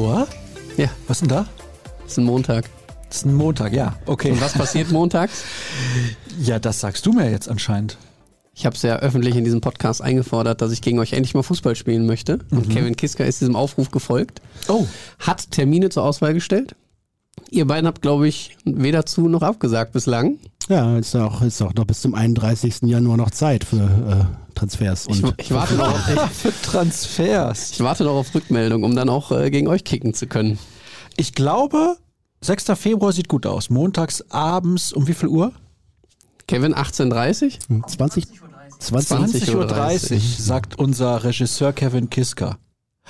6. Februar? Ja, Was ist denn da? ist ein Montag. Das ist ein Montag, ja. Okay. Und was passiert montags? Ja, das sagst du mir jetzt anscheinend. Ich habe es ja öffentlich in diesem Podcast eingefordert, dass ich gegen euch endlich mal Fußball spielen möchte. Und Kevin Kiska ist diesem Aufruf gefolgt. Oh. Hat Termine zur Auswahl gestellt. Ihr beiden habt, glaube ich, weder zu noch abgesagt bislang. Ja, ist auch, ist auch noch bis zum 31. Januar noch Zeit für äh, Transfers. Ich, Und ich, warte noch, ich, Für Transfers. ich warte noch auf Rückmeldung, um dann auch äh, gegen euch kicken zu können. Ich glaube, 6. Februar sieht gut aus. Montags abends um wie viel Uhr? Kevin, 18.30 20, 20, 20 20.30 Uhr, 30, sagt unser Regisseur Kevin Kiska.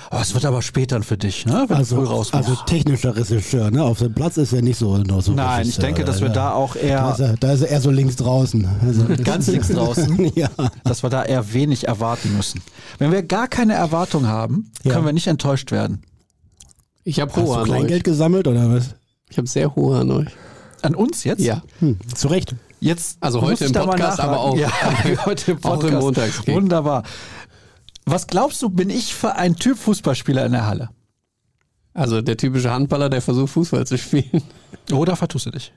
Oh, es wird aber spät dann für dich, ne? Wenn also, du früh raus also technischer Regisseur, ne? Auf dem Platz ist er nicht so nur so. Nein, ich Regisseur, denke, dass wir da auch Da eher ist, er, da ist er eher so links draußen. Also, ganz links draußen, ja. dass wir da eher wenig erwarten müssen. Wenn wir gar keine Erwartung haben, Ja. können wir nicht enttäuscht werden. Ich habe Hast hohe du an euch. Kleingeld gesammelt oder was? Ich habe sehr hohe an euch. An uns jetzt? Ja. Hm, zu Recht. Jetzt Also heute ich im da Podcast, aber auch- Ja, heute im auch im Podcast. Montagskick. Wunderbar. Was glaubst du, bin ich für ein Typ Fußballspieler in der Halle? Also der typische Handballer, der versucht Fußball zu spielen. Oder vertust du dich?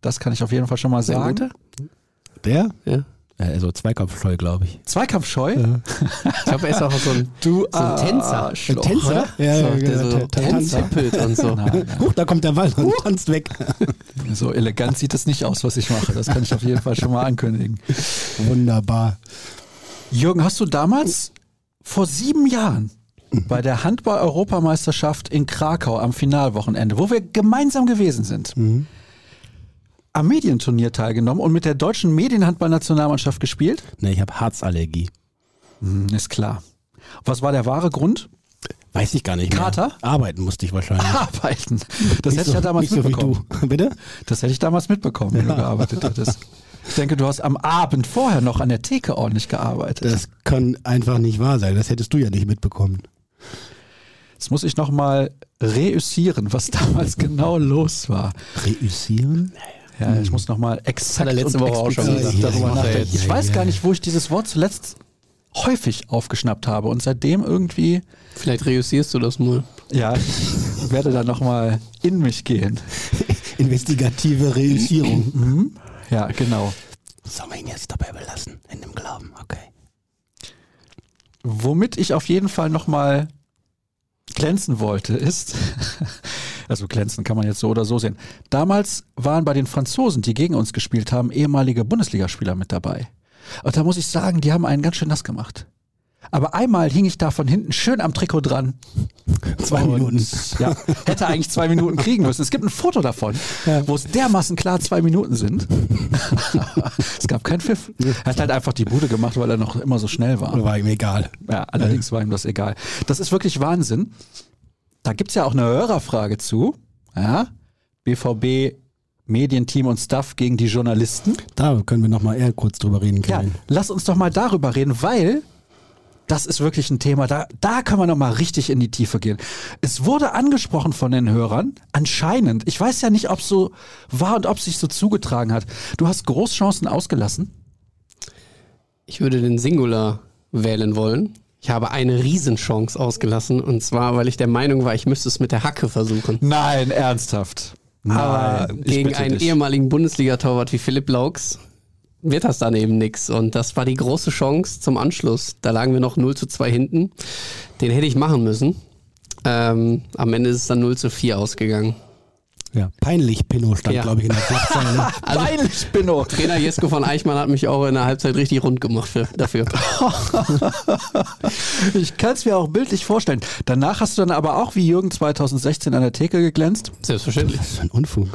Das kann ich auf jeden Fall schon mal sagen. guter? Der? Ja. Ja, also Zweikampfscheu, glaube ich. Zweikampfscheu? Ich glaube, er ist auch so ein, Du so ein Tänzer. Arschloch. Tänzer? Ja, so, ja, der genau, so der- der Tänzer. und so. Nein, Huch, da kommt der Ball und tanzt weg. So elegant sieht es nicht aus, was ich mache. Das kann ich auf jeden Fall schon mal ankündigen. Wunderbar. Jürgen, hast du damals vor sieben Jahren bei der Handball-Europameisterschaft in Krakau am Finalwochenende, wo wir gemeinsam gewesen sind, Mhm. am Medienturnier teilgenommen und mit der deutschen Medienhandballnationalmannschaft gespielt? Ne, ich habe Harzallergie. Hm, ist klar. Was war der wahre Grund? Weiß ich gar nicht mehr. Kater? Arbeiten musste ich wahrscheinlich. Arbeiten. Das Nicht hätte so, ich ja damals so mitbekommen. du. Bitte? Das hätte ich damals mitbekommen, wenn du gearbeitet hättest. Ich denke, du hast am Abend vorher noch an der Theke ordentlich gearbeitet. Das kann einfach nicht wahr sein. Das hättest du ja nicht mitbekommen. Jetzt muss ich nochmal reüssieren, was damals genau los war. Reüssieren? Ja, ich muss nochmal exakt Hat letzte und Woche auch schon gesagt. Das darüber er nachdenken. Ich weiß Ja, gar ja. nicht, wo ich dieses Wort zuletzt häufig aufgeschnappt habe und seitdem irgendwie, Vielleicht reüssierst du das mal. ja, ich werde da nochmal in mich gehen. Investigative Reüssierung. Mhm. Ja, genau. Sollen wir ihn jetzt dabei belassen? In dem Glauben, okay. Womit ich auf jeden Fall nochmal glänzen wollte, ist, also glänzen kann man jetzt so oder so sehen. Damals waren bei den Franzosen, die gegen uns gespielt haben, ehemalige Bundesligaspieler mit dabei. Und da muss ich sagen, die haben einen ganz schön nass gemacht. Aber einmal hing ich da von hinten schön am Trikot dran. Zwei Und, Minuten. Ja, hätte eigentlich zwei Minuten kriegen müssen. Es gibt ein Foto davon, Ja. wo es dermaßen klar zwei Minuten sind. es gab keinen Pfiff. Er hat halt einfach die Bude gemacht, weil er noch immer so schnell war. War ihm egal. Ja, allerdings war ihm das egal. Das ist wirklich Wahnsinn. Da gibt's ja auch eine Hörerfrage zu. Ja? BVB, Medienteam und Staff gegen die Journalisten. Da können wir nochmal eher kurz drüber reden, Ja, Kevin. lass uns doch mal darüber reden, weil das ist wirklich ein Thema, da, da kann man noch mal richtig in die Tiefe gehen. Es wurde angesprochen von den Hörern, anscheinend, ich weiß ja nicht, ob es so war und ob es sich so zugetragen hat. Du hast Großchancen ausgelassen. Ich würde den Singular wählen wollen. Ich habe eine Riesenchance ausgelassen und zwar, weil ich der Meinung war, ich müsste es mit der Hacke versuchen. Nein, ernsthaft. Aber Nein, ich gegen einen dich. ehemaligen Bundesliga-Torwart wie Philipp Laux wird das dann eben nix. Und das war die große Chance zum Anschluss. Da lagen wir noch 0 zu 2 hinten. Den hätte ich machen müssen. Ähm, am Ende ist es dann 0 zu 4 ausgegangen. Ja, peinlich, Pinno stand, Ja. glaube ich, in der Schlagzeile. Peinlich, Binno. Trainer Jesko von Eichmann hat mich auch in der Halbzeit richtig rund gemacht für, dafür. Ich kann es mir auch bildlich vorstellen. Danach hast du dann aber auch wie Jürgen 2016 an der Theke geglänzt. Selbstverständlich. Was für ein Unfug.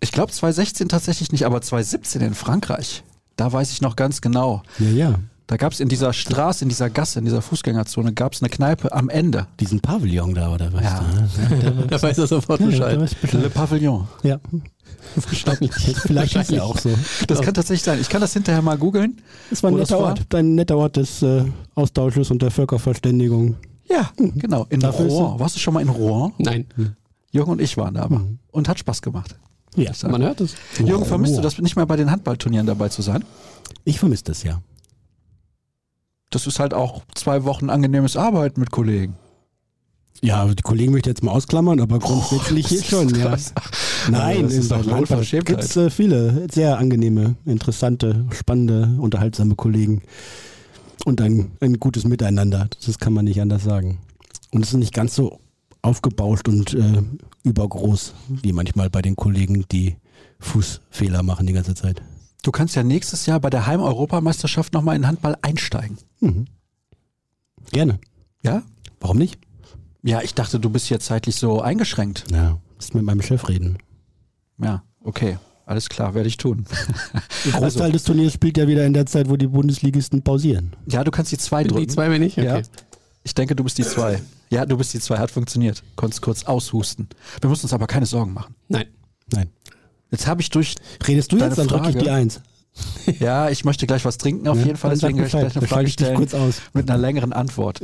Ich glaube 2016 tatsächlich nicht, aber 2017 in Frankreich. Da weiß ich noch ganz genau. Ja, ja. Da gab es in dieser Straße, in dieser Gasse, in dieser Fußgängerzone, gab es eine Kneipe am Ende. Diesen Pavillon da, oder was? Ja. Da, Da weiß er sofort ja, Bescheid. Bescheid. Le Pavillon. Ja, Wahrscheinlich. vielleicht ist er auch so. Das kann tatsächlich sein. Ich kann das hinterher mal googeln. Es war ein das netter war? Ort. Ein netter Ort des äh, Austausches und der Völkerverständigung. Ja, genau. In Dafür Rouen. Warst du schon mal in Rouen? Nein, Jürgen und ich waren da aber. Und hat Spaß gemacht. Ja. Sag. man hört es. Jürgen, vermisst du das nicht mehr bei den Handballturnieren dabei zu sein? Ich vermisse das ja. das ist halt auch zwei Wochen angenehmes Arbeiten mit Kollegen. Ja, die Kollegen möchte ich jetzt mal ausklammern, aber grundsätzlich hier schon, ja. Nein, das ist doch eine Unverschämtheit. gibt es äh, viele sehr angenehme, interessante, spannende, unterhaltsame Kollegen und ein, ein gutes Miteinander. Das kann man nicht anders sagen. Und es ist nicht ganz so aufgebauscht und äh, übergroß wie manchmal bei den Kollegen, die Fußfehler machen die ganze Zeit. Du kannst ja nächstes Jahr bei der Heim-Europameisterschaft nochmal in Handball einsteigen. Mhm. Gerne. Ja? Warum nicht? Ja, ich dachte, du bist hier zeitlich so eingeschränkt. Ja, muss mit meinem Chef reden. Ja, okay. Alles klar, werde ich tun. Ein Großteil des Turniers spielt ja wieder in der Zeit, wo die Bundesligisten pausieren. Ja, du kannst die zwei drücken. Die zwei bin ich? Okay. Ja. Ich denke, du bist die zwei. Ja, du bist die zwei. Hat funktioniert. Konntest kurz aushusten. Wir mussten uns aber keine Sorgen machen. Nein. Nein. Jetzt habe ich durch. Redest du Deine jetzt, dann drücke ich die Eins. Ja, ich möchte gleich was trinken auf Ja, jeden Fall. Deswegen werde ich gleich eine Frage stellen kurz aus. mit einer längeren Antwort.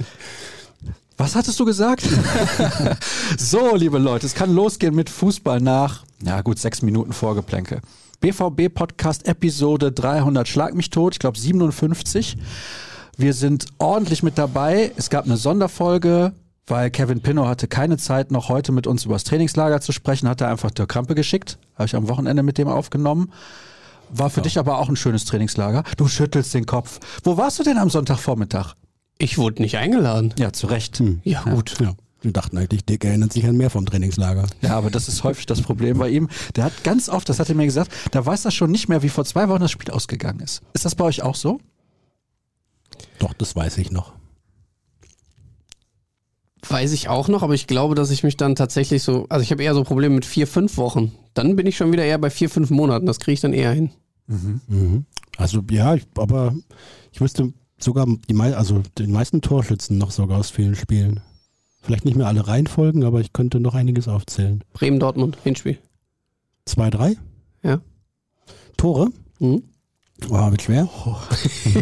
Was hattest du gesagt? so, liebe Leute, es kann losgehen mit Fußball nach, ja gut, sechs Minuten Vorgeplänke. BVB Podcast Episode 300, Schlag mich tot, ich glaube 57. Wir sind ordentlich mit dabei. Es gab eine Sonderfolge, weil Kevin Pinnow hatte keine Zeit, noch heute mit uns über das Trainingslager zu sprechen, hat er einfach der Krampe geschickt. Habe ich am Wochenende mit dem aufgenommen. War für dich aber auch ein schönes Trainingslager. Du schüttelst den Kopf. Wo warst du denn am Sonntagvormittag? Ich wurde nicht eingeladen. Ja, zu Recht. Hm. Ja, gut. Ja. Wir dachten eigentlich, Dick erinnert sich an mehr vom Trainingslager. Ja, aber das ist häufig das Problem bei ihm. Der hat ganz oft, das hat er mir gesagt, da weiß er schon nicht mehr, wie vor zwei Wochen das Spiel ausgegangen ist. Ist das bei euch auch so? Doch, das weiß ich noch. Weiß ich auch noch, aber ich glaube, dass ich mich dann tatsächlich so, also ich habe eher so Probleme mit vier, fünf Wochen. Dann bin ich schon wieder eher bei vier, fünf Monaten. Das kriege ich dann eher hin. Mhm. Also ja, ich, aber ich wüsste sogar die mei also den meisten Torschützen noch sogar aus vielen Spielen. Vielleicht nicht mehr alle Reihenfolgen, aber ich könnte noch einiges aufzählen. Bremen-Dortmund, Hinspiel. Zwei, drei Ja. Tore. Mhm. Wow, wird schwer.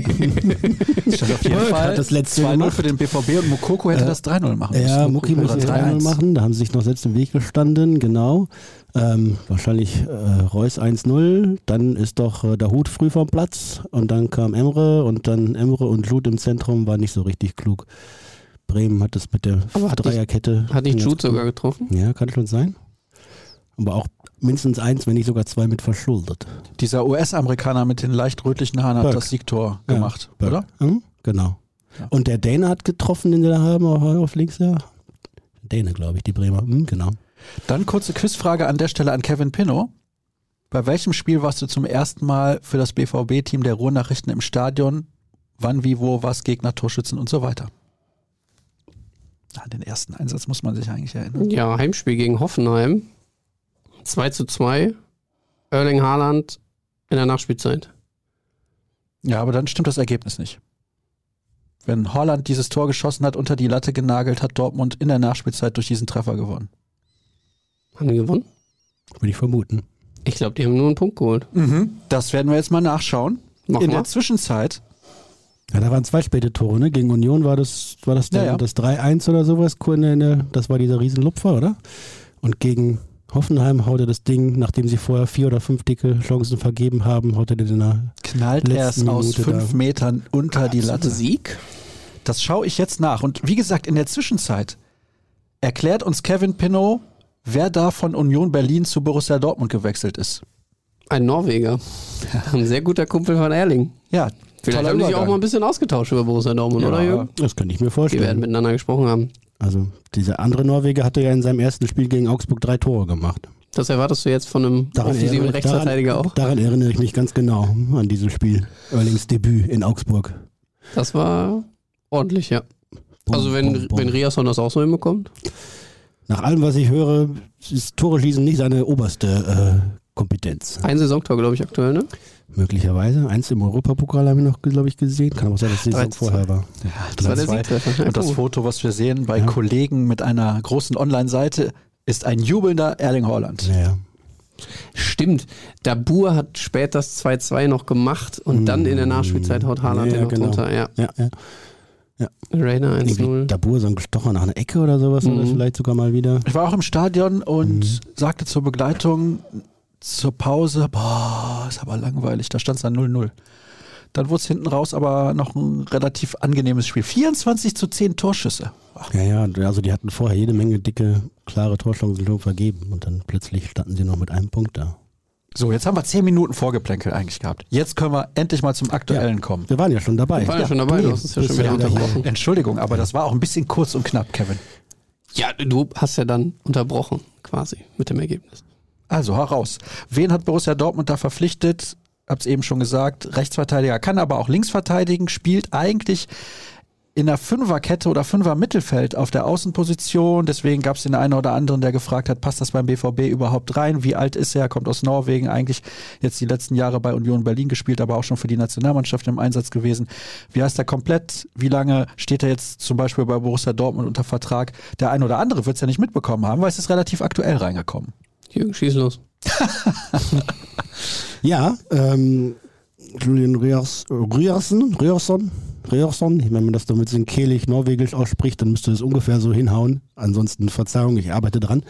Stand auf jeden Fall hat das letzte 2-0 gemacht. für den BVB und Mokoko hätte Äh, das 3-0 machen müssen. Ja, Oder muss 3-0 machen. Da haben sie sich noch selbst im Weg gestanden, genau. Ähm, wahrscheinlich äh, Reus 1-0. Dann ist doch äh, der Hut früh vom Platz. Und dann kam Emre und dann Emre und Jude im Zentrum war nicht so richtig klug. Bremen hat es mit der Aber hat nicht- Dreierkette. Hat nicht Jude sogar getroffen? Ja, kann schon sein. Aber auch mindestens eins, wenn nicht sogar zwei mit verschuldet. Dieser US-Amerikaner mit den leicht rötlichen Haaren hat das Siegtor Ja, gemacht, Burke. oder? Hm? Genau. Ja. Und der Däne hat getroffen, den sie da haben, auf, links, ja. Däne, glaube ich, die Bremer. Hm, genau. Dann kurze Quizfrage an der Stelle an Kevin Pinnow. Bei welchem Spiel warst du zum ersten Mal für das BVB-Team der Ruhrnachrichten im Stadion? Wann, wie, wo, was, Gegner, Torschützen und so weiter? An den ersten Einsatz muss man sich eigentlich erinnern. Ja, Heimspiel gegen Hoffenheim. 2 zu 2. Erling Haaland in der Nachspielzeit. Ja, aber dann stimmt das Ergebnis nicht. Wenn Holland dieses Tor geschossen hat, unter die Latte genagelt, hat Dortmund in der Nachspielzeit durch diesen Treffer gewonnen. Haben die gewonnen? Würde ich vermuten. Ich glaube, die haben nur einen Punkt geholt. Das werden wir jetzt mal nachschauen. Mach in mal. der Zwischenzeit, Ja, da waren zwei späte Tore, ne? Gegen Union war das, war das, der, Ja, ja. das 3-1 oder sowas, das war dieser Riesenlupfer, oder? Und gegen Hoffenheim haut er das Ding, nachdem sie vorher vier oder fünf dicke Chancen vergeben haben, haut er den in der knallt er es Letzten aus Minute fünf da. Metern unter die Latte. Sieg? Das schaue ich jetzt nach. Und wie gesagt, in der Zwischenzeit erklärt uns Kevin Pinnow, wer da von Union Berlin zu Borussia Dortmund gewechselt ist. Ein Norweger. Ein sehr guter Kumpel von Erling. Ja, Vielleicht haben die sich auch mal ein bisschen ausgetauscht über Borussia Dortmund, Ja. oder Jürgen? Das könnte ich mir Die werden vorstellen. miteinander gesprochen haben. Also dieser andere Norweger hatte ja in seinem ersten Spiel gegen Augsburg drei Tore gemacht. Das erwartest du jetzt von einem offensiven erinnere- Rechtsverteidiger daran, auch? Daran erinnere ich mich ganz genau an dieses Spiel. Erlings Debüt in Augsburg. Das war ordentlich, ja. Bum, Also wenn, bum, bum. wenn Riasson das auch so hinbekommt. Nach allem, was ich höre, ist Tore schießen nicht seine oberste äh, Kompetenz. Ein Saisontor, glaube ich, aktuell, ne? Möglicherweise. Eins im Europapokal haben wir noch, glaube ich, gesehen. Kann aber sein, dass die Saison 3-2. vorher war. Das war der. Siegtreffer. Und das Ja, Foto, was wir sehen bei Ja. Kollegen mit einer großen Online-Seite, ist ein jubelnder Erling Haaland. Naja. Stimmt. Dabur hat spät das 2-2 noch gemacht und dann in der Nachspielzeit haut Haaland Ja, den ja, noch genau. drunter. Ja. Ja, ja. Rainer Irgendwie 1-0. Dabur, so ein Gestocher nach einer Ecke oder sowas, Mhm. oder vielleicht sogar mal wieder. Ich war auch im Stadion und Mhm. sagte zur Begleitung zur Pause, boah, ist aber langweilig, da stand es dann 0-0. Dann wurde es hinten raus aber noch ein relativ angenehmes Spiel. 24 zu 10 Torschüsse. Ja, ja, also die hatten vorher jede Menge dicke, klare Torchancen vergeben und dann plötzlich standen sie noch mit einem Punkt da. So, jetzt haben wir zehn Minuten Vorgeplänkel eigentlich gehabt. Jetzt können wir endlich mal zum Aktuellen ja, kommen. Wir waren ja schon dabei. Wir waren ja, schon dabei, du hast uns ja schon wieder unterbrochen. Entschuldigung, aber das war auch ein bisschen kurz und knapp, Kevin. Ja, du hast ja dann unterbrochen, quasi, mit dem Ergebnis. Also, heraus. Wen hat Borussia Dortmund da verpflichtet? Hab's eben schon gesagt. Rechtsverteidiger kann aber auch links verteidigen, spielt eigentlich in der Fünferkette oder Fünfer-Mittelfeld auf der Außenposition. Deswegen gab es den einen oder anderen, der gefragt hat, passt das beim BVB überhaupt rein? Wie alt ist er? Kommt aus Norwegen, eigentlich jetzt die letzten Jahre bei Union Berlin gespielt, aber auch schon für die Nationalmannschaft im Einsatz gewesen. Wie heißt er komplett? Wie lange steht er jetzt zum Beispiel bei Borussia Dortmund unter Vertrag? Der ein oder andere wird es ja nicht mitbekommen haben, weil es ist relativ aktuell reingekommen. Jürgen, schieß los. ja, ähm, Julian Rierson, Rierson, Rierson, wenn man das damit so kehlig norwegisch ausspricht, dann müsste es ungefähr so hinhauen. Ansonsten Verzeihung, ich arbeite dran.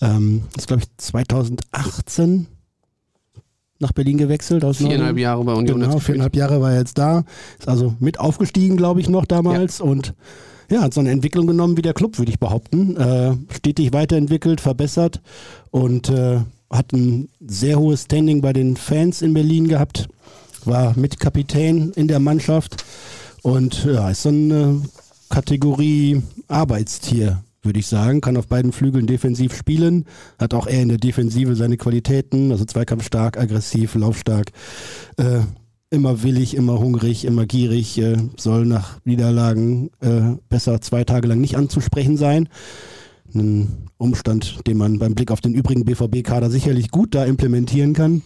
Ähm, ist, glaube ich, 2018 nach Berlin gewechselt. Aus viereinhalb Jahre bei Union. Genau, viereinhalb Jahre war er jetzt da. Ist also mit aufgestiegen, glaube ich, noch damals. Ja. Und ja, hat so eine Entwicklung genommen wie der Club, würde ich behaupten. Äh, stetig weiterentwickelt, verbessert und äh, hat ein sehr hohes Standing bei den Fans in Berlin gehabt. War mit Kapitän in der Mannschaft und ja, ist so eine Kategorie Arbeitstier, würde ich sagen. Kann auf beiden Flügeln defensiv spielen, hat auch eher in der Defensive seine Qualitäten, also zweikampfstark, aggressiv, laufstark. Äh, immer willig, immer hungrig, immer gierig, äh, soll nach Niederlagen äh, besser zwei Tage lang nicht anzusprechen sein. Ein Umstand, den man beim Blick auf den übrigen BVB-Kader sicherlich gut da implementieren kann.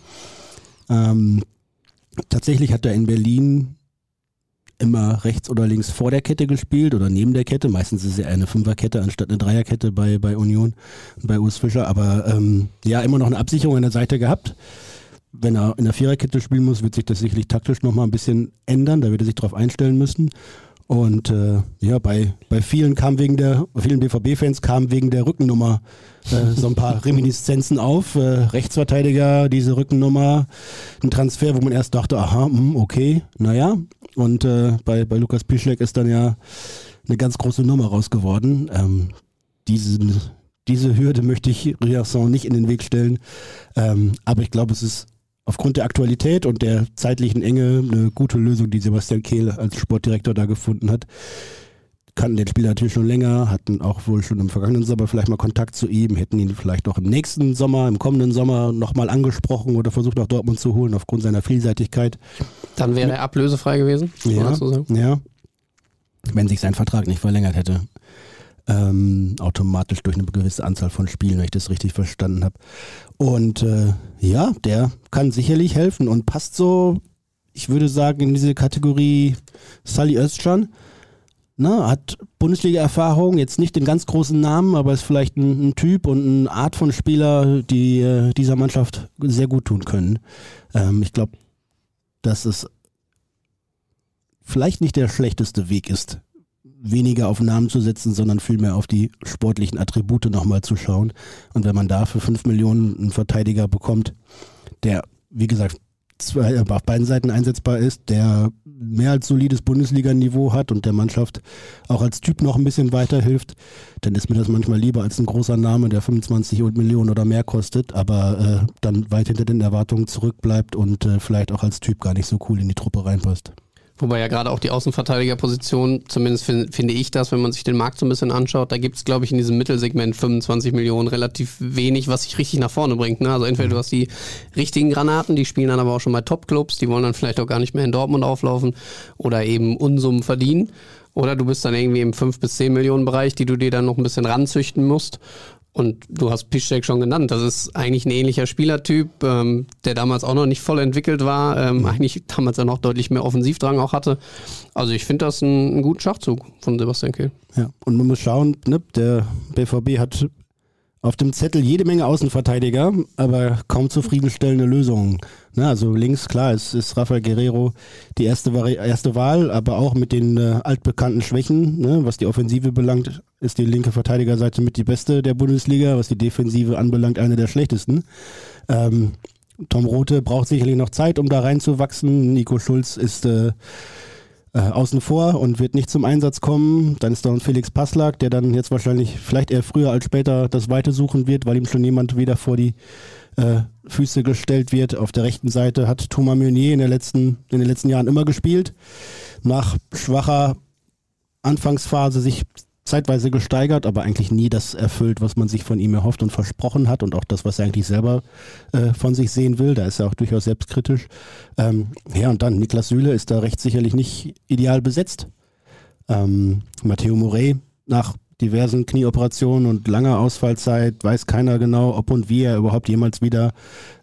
Ähm, tatsächlich hat er in Berlin immer rechts oder links vor der Kette gespielt oder neben der Kette. Meistens ist es ja eine Fünferkette anstatt eine Dreierkette bei, bei Union, bei Urs Fischer. Aber ähm, ja, immer noch eine Absicherung an der Seite gehabt. Wenn er in der Viererkette spielen muss, wird sich das sicherlich taktisch nochmal ein bisschen ändern. Da wird er sich darauf einstellen müssen. Und äh, ja, bei, bei vielen kam wegen der, vielen BVB-Fans kam wegen der Rückennummer äh, so ein paar Reminiszenzen auf. Äh, Rechtsverteidiger, diese Rückennummer, ein Transfer, wo man erst dachte, aha, mh, hm, okay, naja. Und äh, bei, bei Lukas Pischlek ist dann ja eine ganz große Nummer raus geworden. Ähm, diesen, diese Hürde möchte ich Riasson nicht in den Weg stellen. Ähm, aber ich glaube, es ist aufgrund der Aktualität und der zeitlichen Enge eine gute Lösung, die Sebastian Kehl als Sportdirektor da gefunden hat. Kannten den Spieler natürlich schon länger, hatten auch wohl schon im vergangenen Sommer vielleicht mal Kontakt zu ihm, hätten ihn vielleicht auch im nächsten Sommer, im kommenden Sommer nochmal angesprochen oder versucht nach Dortmund zu holen aufgrund seiner Vielseitigkeit. Dann wäre er ablösefrei gewesen, ja, ja. Wenn sich sein Vertrag nicht verlängert hätte ähm, automatisch durch eine gewisse Anzahl von Spielen, wenn ich das richtig verstanden habe. Und äh, ja, der kann sicherlich helfen und passt so, ich würde sagen, in diese Kategorie Sally Özcan. Na, hat Bundesliga-Erfahrung, jetzt nicht den ganz großen Namen, aber ist vielleicht ein, ein Typ und eine Art von Spieler, die äh, dieser Mannschaft sehr gut tun können. Ähm, ich glaube, dass es vielleicht nicht der schlechteste Weg ist, weniger auf Namen zu setzen, sondern vielmehr auf die sportlichen Attribute nochmal zu schauen. Und wenn man da für 5 Millionen einen Verteidiger bekommt, der, wie gesagt, zwei, auf beiden Seiten einsetzbar ist, der mehr als solides Bundesliga-Niveau hat und der Mannschaft auch als Typ noch ein bisschen weiterhilft, dann ist mir das manchmal lieber als ein großer Name, der 25 Millionen oder mehr kostet, aber äh, dann weit hinter den Erwartungen zurückbleibt und äh, vielleicht auch als Typ gar nicht so cool in die Truppe reinpasst. Wobei ja gerade auch die Außenverteidigerposition, zumindest find, finde ich das, wenn man sich den Markt so ein bisschen anschaut, da gibt es, glaube ich, in diesem Mittelsegment 25 Millionen relativ wenig, was sich richtig nach vorne bringt. Ne? Also entweder du hast die richtigen Granaten, die spielen dann aber auch schon bei Top-Clubs, die wollen dann vielleicht auch gar nicht mehr in Dortmund auflaufen oder eben Unsummen verdienen. Oder du bist dann irgendwie im 5 bis 10 Millionen Bereich, die du dir dann noch ein bisschen ranzüchten musst. Und du hast Piszczek schon genannt. Das ist eigentlich ein ähnlicher Spielertyp, ähm, der damals auch noch nicht voll entwickelt war. Ähm, eigentlich damals ja noch deutlich mehr Offensivdrang auch hatte. Also ich finde das ein, einen guten Schachzug von Sebastian Kehl. Ja, und man muss schauen, ne, der BVB hat auf dem Zettel jede Menge Außenverteidiger, aber kaum zufriedenstellende Lösungen. Ne, also links, klar, es ist Rafael Guerrero die erste, erste Wahl, aber auch mit den äh, altbekannten Schwächen, ne, was die Offensive belangt, ist die linke Verteidigerseite mit die beste der Bundesliga, was die Defensive anbelangt, eine der schlechtesten. Ähm, Tom Rote braucht sicherlich noch Zeit, um da reinzuwachsen. Nico Schulz ist äh, äh, außen vor und wird nicht zum Einsatz kommen. Dann ist da ein Felix Passlack, der dann jetzt wahrscheinlich vielleicht eher früher als später das Weite suchen wird, weil ihm schon jemand wieder vor die äh, Füße gestellt wird. Auf der rechten Seite hat Thomas Meunier in, der letzten, in den letzten Jahren immer gespielt. Nach schwacher Anfangsphase sich zeitweise gesteigert, aber eigentlich nie das erfüllt, was man sich von ihm erhofft und versprochen hat und auch das, was er eigentlich selber äh, von sich sehen will. Da ist er auch durchaus selbstkritisch. Ähm, ja, und dann Niklas Süle ist da recht sicherlich nicht ideal besetzt. Ähm, Matteo Morey nach diversen Knieoperationen und langer Ausfallzeit weiß keiner genau, ob und wie er überhaupt jemals wieder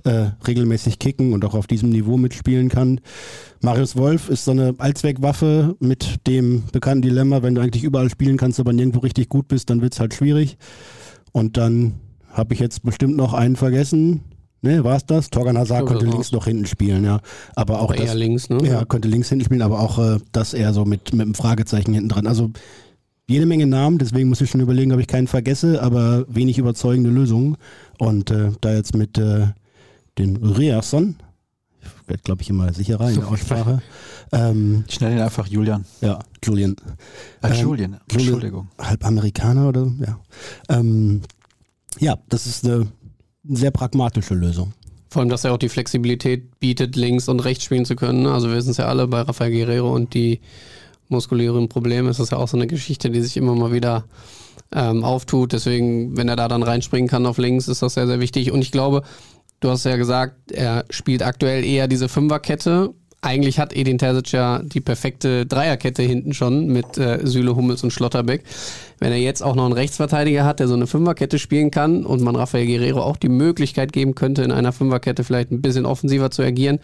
äh, regelmäßig kicken und auch auf diesem Niveau mitspielen kann. Marius Wolf ist so eine Allzweckwaffe mit dem bekannten Dilemma, wenn du eigentlich überall spielen kannst, aber nirgendwo richtig gut bist, dann wird es halt schwierig. Und dann habe ich jetzt bestimmt noch einen vergessen. Ne, war es das? Torgan Hazard könnte links noch hinten spielen, ja. Aber auch aber das, eher links, ne? Ja, könnte links hinten spielen, aber auch äh, das eher so mit, mit einem Fragezeichen hinten dran. Also jede Menge Namen, deswegen muss ich schon überlegen, ob ich keinen vergesse, aber wenig überzeugende Lösungen. Und äh, da jetzt mit äh, den Riasson, ich werde glaube ich immer sicherer in der Aussprache. ähm, Ich nenne ihn einfach Julian. ja, Julian. Äh, Ähm, Julian, Julian. Entschuldigung. halb Amerikaner oder so, ja. Ähm, ja, das ist eine sehr pragmatische Lösung. Vor allem, dass er auch die Flexibilität bietet, links und rechts spielen zu können. ne? Also wir wissen es ja alle bei Rafael Guerrero und die muskulären Probleme ist das ja auch so eine Geschichte, die sich immer mal wieder ähm, auftut. Deswegen, wenn er da dann reinspringen kann auf links, ist das sehr, sehr wichtig. Und ich glaube, du hast ja gesagt, er spielt aktuell eher diese Fünferkette. Eigentlich hat Edin Terzic ja die perfekte Dreierkette hinten schon mit äh, Süle, Hummels und Schlotterbeck. Wenn er jetzt auch noch einen Rechtsverteidiger hat, der so eine Fünferkette spielen kann und man Rafael Guerrero auch die Möglichkeit geben könnte, in einer Fünferkette vielleicht ein bisschen offensiver zu agieren,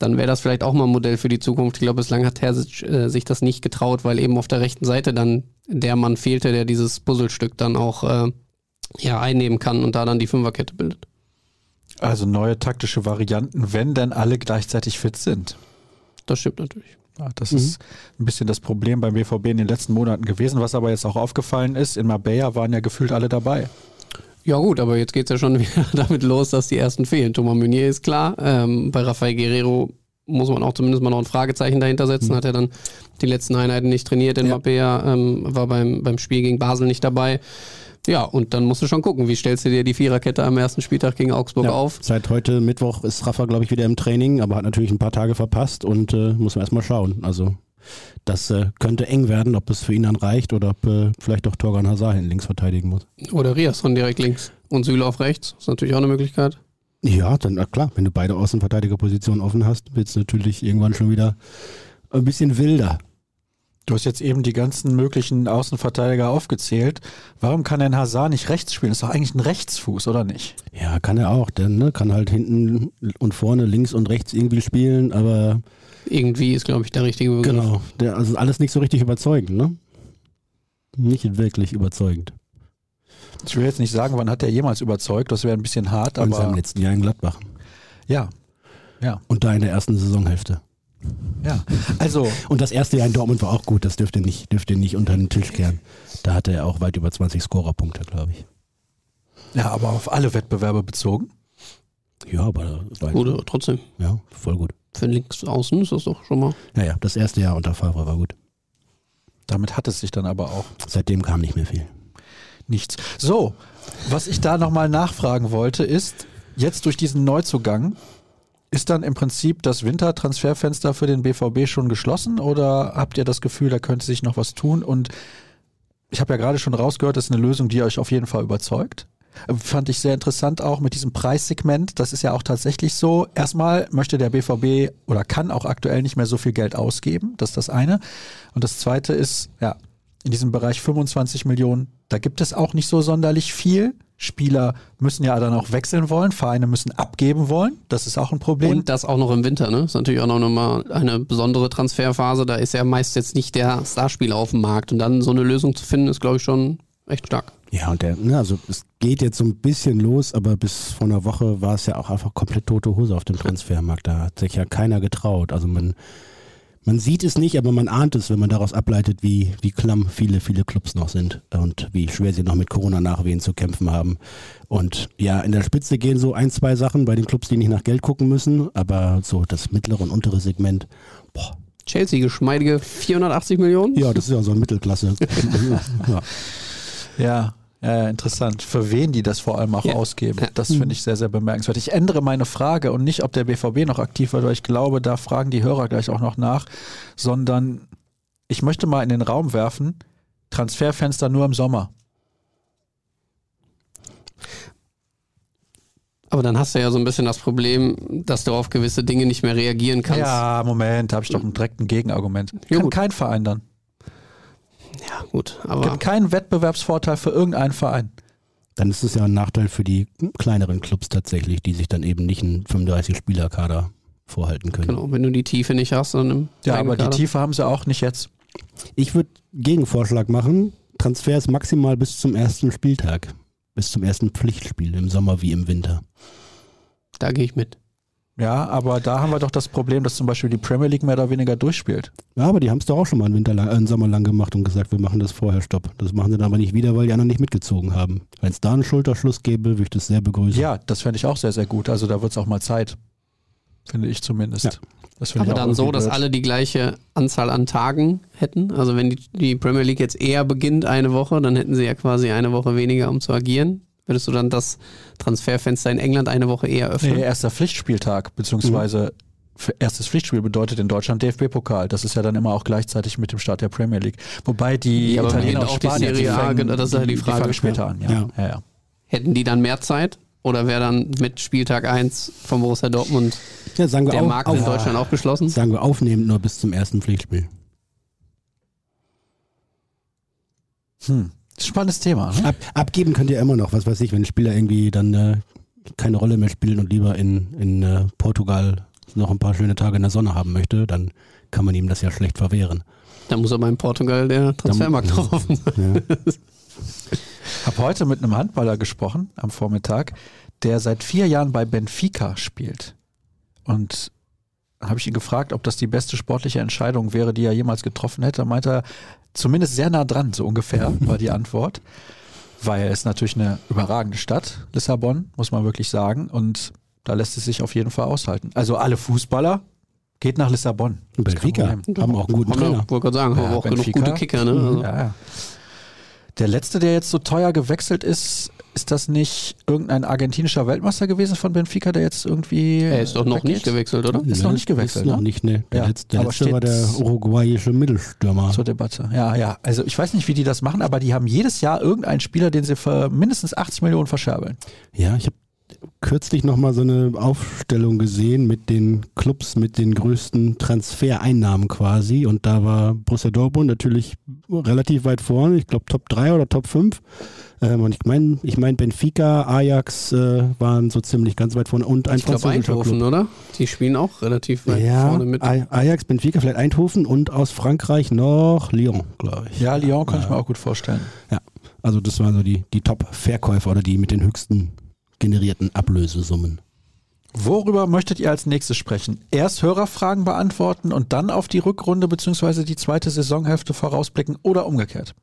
dann wäre das vielleicht auch mal ein Modell für die Zukunft. Ich glaube, bislang hat Terzic äh, sich das nicht getraut, weil eben auf der rechten Seite dann der Mann fehlte, der dieses Puzzlestück dann auch äh, ja, einnehmen kann und da dann die Fünferkette bildet. Also neue taktische Varianten, wenn denn alle gleichzeitig fit sind. Das stimmt natürlich. Ja, das ist ein bisschen das Problem beim BVB in den letzten Monaten gewesen, was aber jetzt auch aufgefallen ist. In Marbella waren ja gefühlt alle dabei. Ja gut, aber jetzt geht's ja schon wieder damit los, dass die ersten fehlen. Thomas Meunier ist klar. Ähm, bei Rafael Guerrero muss man auch zumindest mal noch ein Fragezeichen dahinter setzen. Hat er dann die letzten Einheiten nicht trainiert in Ja. Mapea, ähm, war beim, beim Spiel gegen Basel nicht dabei. Ja, und dann musst du schon gucken, wie stellst du dir die Viererkette am ersten Spieltag gegen Augsburg Ja, auf? Seit heute Mittwoch ist Rafa, glaube ich, wieder im Training, aber hat natürlich ein paar Tage verpasst und äh, muss man erstmal schauen. Also das äh, könnte eng werden, ob es für ihn dann reicht oder ob äh, vielleicht auch Torgan Hazard hin links verteidigen muss. Oder Riasson direkt links und Süle auf rechts. Ist natürlich auch eine Möglichkeit. Ja, dann na klar, wenn du beide Außenverteidigerpositionen offen hast, wird es natürlich irgendwann schon wieder ein bisschen wilder. Du hast jetzt eben die ganzen möglichen Außenverteidiger aufgezählt. Warum kann denn Hazard nicht rechts spielen? ist doch eigentlich ein Rechtsfuß, oder nicht? Ja, kann er auch, denn ne, kann halt hinten und vorne links und rechts irgendwie spielen, aber Irgendwie ist, glaube ich, der richtige Begriff. genau, der, also alles nicht so richtig überzeugend, ne? Nicht wirklich überzeugend. Ich will jetzt nicht sagen, wann hat er jemals überzeugt, das wäre ein bisschen hart, In seinem aber letzten Jahr in Gladbach. ja. Ja, Und da in der ersten Saisonhälfte. ja. Also, Und das erste Jahr in Dortmund war auch gut, das dürfte nicht, dürfte nicht unter den Tisch kehren. Da hatte er auch weit über 20 Scorerpunkte, glaube ich. ja, aber auf alle Wettbewerbe bezogen. Ja, aber Gut, aber trotzdem. ja, voll gut. Für links außen ist das doch schon mal. Naja, das erste Jahr unter Favre war gut. Damit hat es sich dann aber auch Seitdem kam nicht mehr viel. nichts. So, was ich da nochmal nachfragen wollte, ist, jetzt durch diesen Neuzugang, ist dann im Prinzip das Wintertransferfenster für den BVB schon geschlossen oder habt ihr das Gefühl, da könnte sich noch was tun? Und ich habe ja gerade schon rausgehört, das ist eine Lösung, die euch auf jeden Fall überzeugt. Fand ich sehr interessant auch mit diesem Preissegment. Das ist ja auch tatsächlich so. Erstmal möchte der BVB oder kann auch aktuell nicht mehr so viel Geld ausgeben. Das ist das eine. Und das zweite ist, ja, in diesem Bereich 25 Millionen, da gibt es auch nicht so sonderlich viel. Spieler müssen ja dann auch wechseln wollen, Vereine müssen abgeben wollen. Das ist auch ein Problem. Und das auch noch im Winter, ne? Ist natürlich auch noch mal eine besondere Transferphase. Da ist ja meist jetzt nicht der Starspieler auf dem Markt. Und dann so eine Lösung zu finden, ist, glaube ich, schon echt stark. Ja, und der, ne, also es geht jetzt so ein bisschen los, aber bis vor einer Woche war es ja auch einfach komplett tote Hose auf dem Transfermarkt. Da hat sich ja keiner getraut. Also man, Man sieht es nicht, aber man ahnt es, wenn man daraus ableitet, wie, wie klamm viele, viele Clubs noch sind und wie schwer sie noch mit Corona-Nachwehen zu kämpfen haben. Und ja, in der Spitze gehen so ein, zwei Sachen bei den Clubs, die nicht nach Geld gucken müssen, aber so das mittlere und untere Segment, boah. Chelsea, geschmeidige 480 Millionen? Ja, das ist ja so eine Mittelklasse. ja. Ja, ja, interessant. Für wen die das vor allem auch Ja. ausgeben. Ja. Das finde ich sehr, sehr bemerkenswert. Ich ändere meine Frage und nicht, ob der BVB noch aktiv wird, weil ich glaube, da fragen die Hörer gleich auch noch nach, sondern ich möchte mal in den Raum werfen, Transferfenster nur im Sommer. Aber dann hast du ja so ein bisschen das Problem, dass du auf gewisse Dinge nicht mehr reagieren kannst. Ja, Moment, da habe ich doch ein direkt ein Gegenargument. Ja, Kann gut. kein Verein dann. Ja, gut. Aber Gibt keinen Wettbewerbsvorteil für irgendeinen Verein. Dann ist es ja ein Nachteil für die kleineren Clubs tatsächlich, die sich dann eben nicht einen 35-Spieler-Kader vorhalten können. genau, wenn du die Tiefe nicht hast, dann im Ja, aber die Kader. Tiefe haben sie auch nicht jetzt. Ich würde Gegenvorschlag machen. Transfers maximal bis zum ersten Spieltag. Bis zum ersten Pflichtspiel im Sommer wie im Winter. Da gehe ich mit. Ja, aber da haben wir doch das Problem, dass zum Beispiel die Premier League mehr oder weniger durchspielt. Ja, aber die haben es doch auch schon mal einen, Winter lang, äh, einen Sommer lang gemacht und gesagt, wir machen das vorher, stopp. Das machen sie dann aber nicht wieder, weil die anderen nicht mitgezogen haben. Wenn es da einen Schulterschluss gäbe, würde ich das sehr begrüßen. Ja, das fände ich auch sehr, sehr gut. Also da wird es auch mal Zeit. Finde ich zumindest. Ja. Aber ich auch dann so, dass blöd. alle die gleiche Anzahl an Tagen hätten. Also wenn die, die Premier League jetzt eher beginnt, eine Woche, dann hätten sie ja quasi eine Woche weniger, um zu agieren. Würdest du dann das Transferfenster in England eine Woche eher öffnen? Nee, erster Pflichtspieltag, beziehungsweise für erstes Pflichtspiel bedeutet in Deutschland DFB-Pokal. Das ist ja dann immer auch gleichzeitig mit dem Start der Premier League. Wobei die Ja, Italiener auch die Serie A, fangen- das ist ja die Frage. fangen später an. Ja. Ja. Ja. Ja, Hätten die dann mehr Zeit? Oder wäre dann mit Spieltag 1 von Borussia Dortmund Ja, sagen wir der auf, Markt auf, in Deutschland auch geschlossen? Sagen wir aufnehmend nur bis zum ersten Pflichtspiel. Hm. Das ist ein spannendes Thema. Ne? Ab, abgeben könnt ihr immer noch, was weiß ich, wenn ein Spieler irgendwie dann äh, keine Rolle mehr spielen und lieber in, in äh, Portugal noch ein paar schöne Tage in der Sonne haben möchte, dann kann man ihm das ja schlecht verwehren. Da muss aber in Portugal der Transfermarkt noch offen sein. Ja. habe heute mit einem Handballer gesprochen am Vormittag, der seit vier Jahren bei Benfica spielt. Und habe ich ihn gefragt, ob das die beste sportliche Entscheidung wäre, die er jemals getroffen hätte. Da meinte er, zumindest sehr nah dran, so ungefähr, war die Antwort. Weil es natürlich eine überragende Stadt, Lissabon, muss man wirklich sagen. Und da lässt es sich auf jeden Fall aushalten. Also alle Fußballer, geht nach Lissabon. Benfica haben auch einen guten Trainer. Wollte gerade sagen, haben Ja, auch Benfica. genug gute Kicker, ne? Also, Ja, ja. Der letzte, der jetzt so teuer gewechselt ist, ist das nicht irgendein argentinischer Weltmeister gewesen von Benfica, der jetzt irgendwie. Er ist doch noch weggeht? nicht gewechselt, oder? Ist noch nicht gewechselt, Ist noch ne? nicht, ne. Der Ja, letzte, der aber letzte steht- war der uruguayische Mittelstürmer. Zur Debatte. Ja, ja. Also ich weiß nicht, wie die das machen, aber die haben jedes Jahr irgendeinen Spieler, den sie für mindestens 80 Millionen verscherbeln. Ja, ich habe kürzlich nochmal so eine Aufstellung gesehen mit den Clubs mit den größten Transfereinnahmen quasi. Und da war Borussia Dortmund natürlich relativ weit vorne. Ich glaube Top 3 oder Top 5. Ähm, und ich meine, ich mein Benfica, Ajax äh, waren so ziemlich ganz weit vorne. Und ein Ich glaube französischer Eindhoven, Club. oder? Die spielen auch relativ weit Ja, vorne mit. Aj- Ajax, Benfica, vielleicht Eindhoven und aus Frankreich noch Lyon, glaube ich. Ja, Lyon kann ich mir auch gut vorstellen. Ja, also das waren so die, die Top-Verkäufer oder die mit den höchsten generierten Ablösesummen. Worüber möchtet ihr als nächstes sprechen? Erst Hörerfragen beantworten und dann auf die Rückrunde bzw. die zweite Saisonhälfte vorausblicken oder umgekehrt?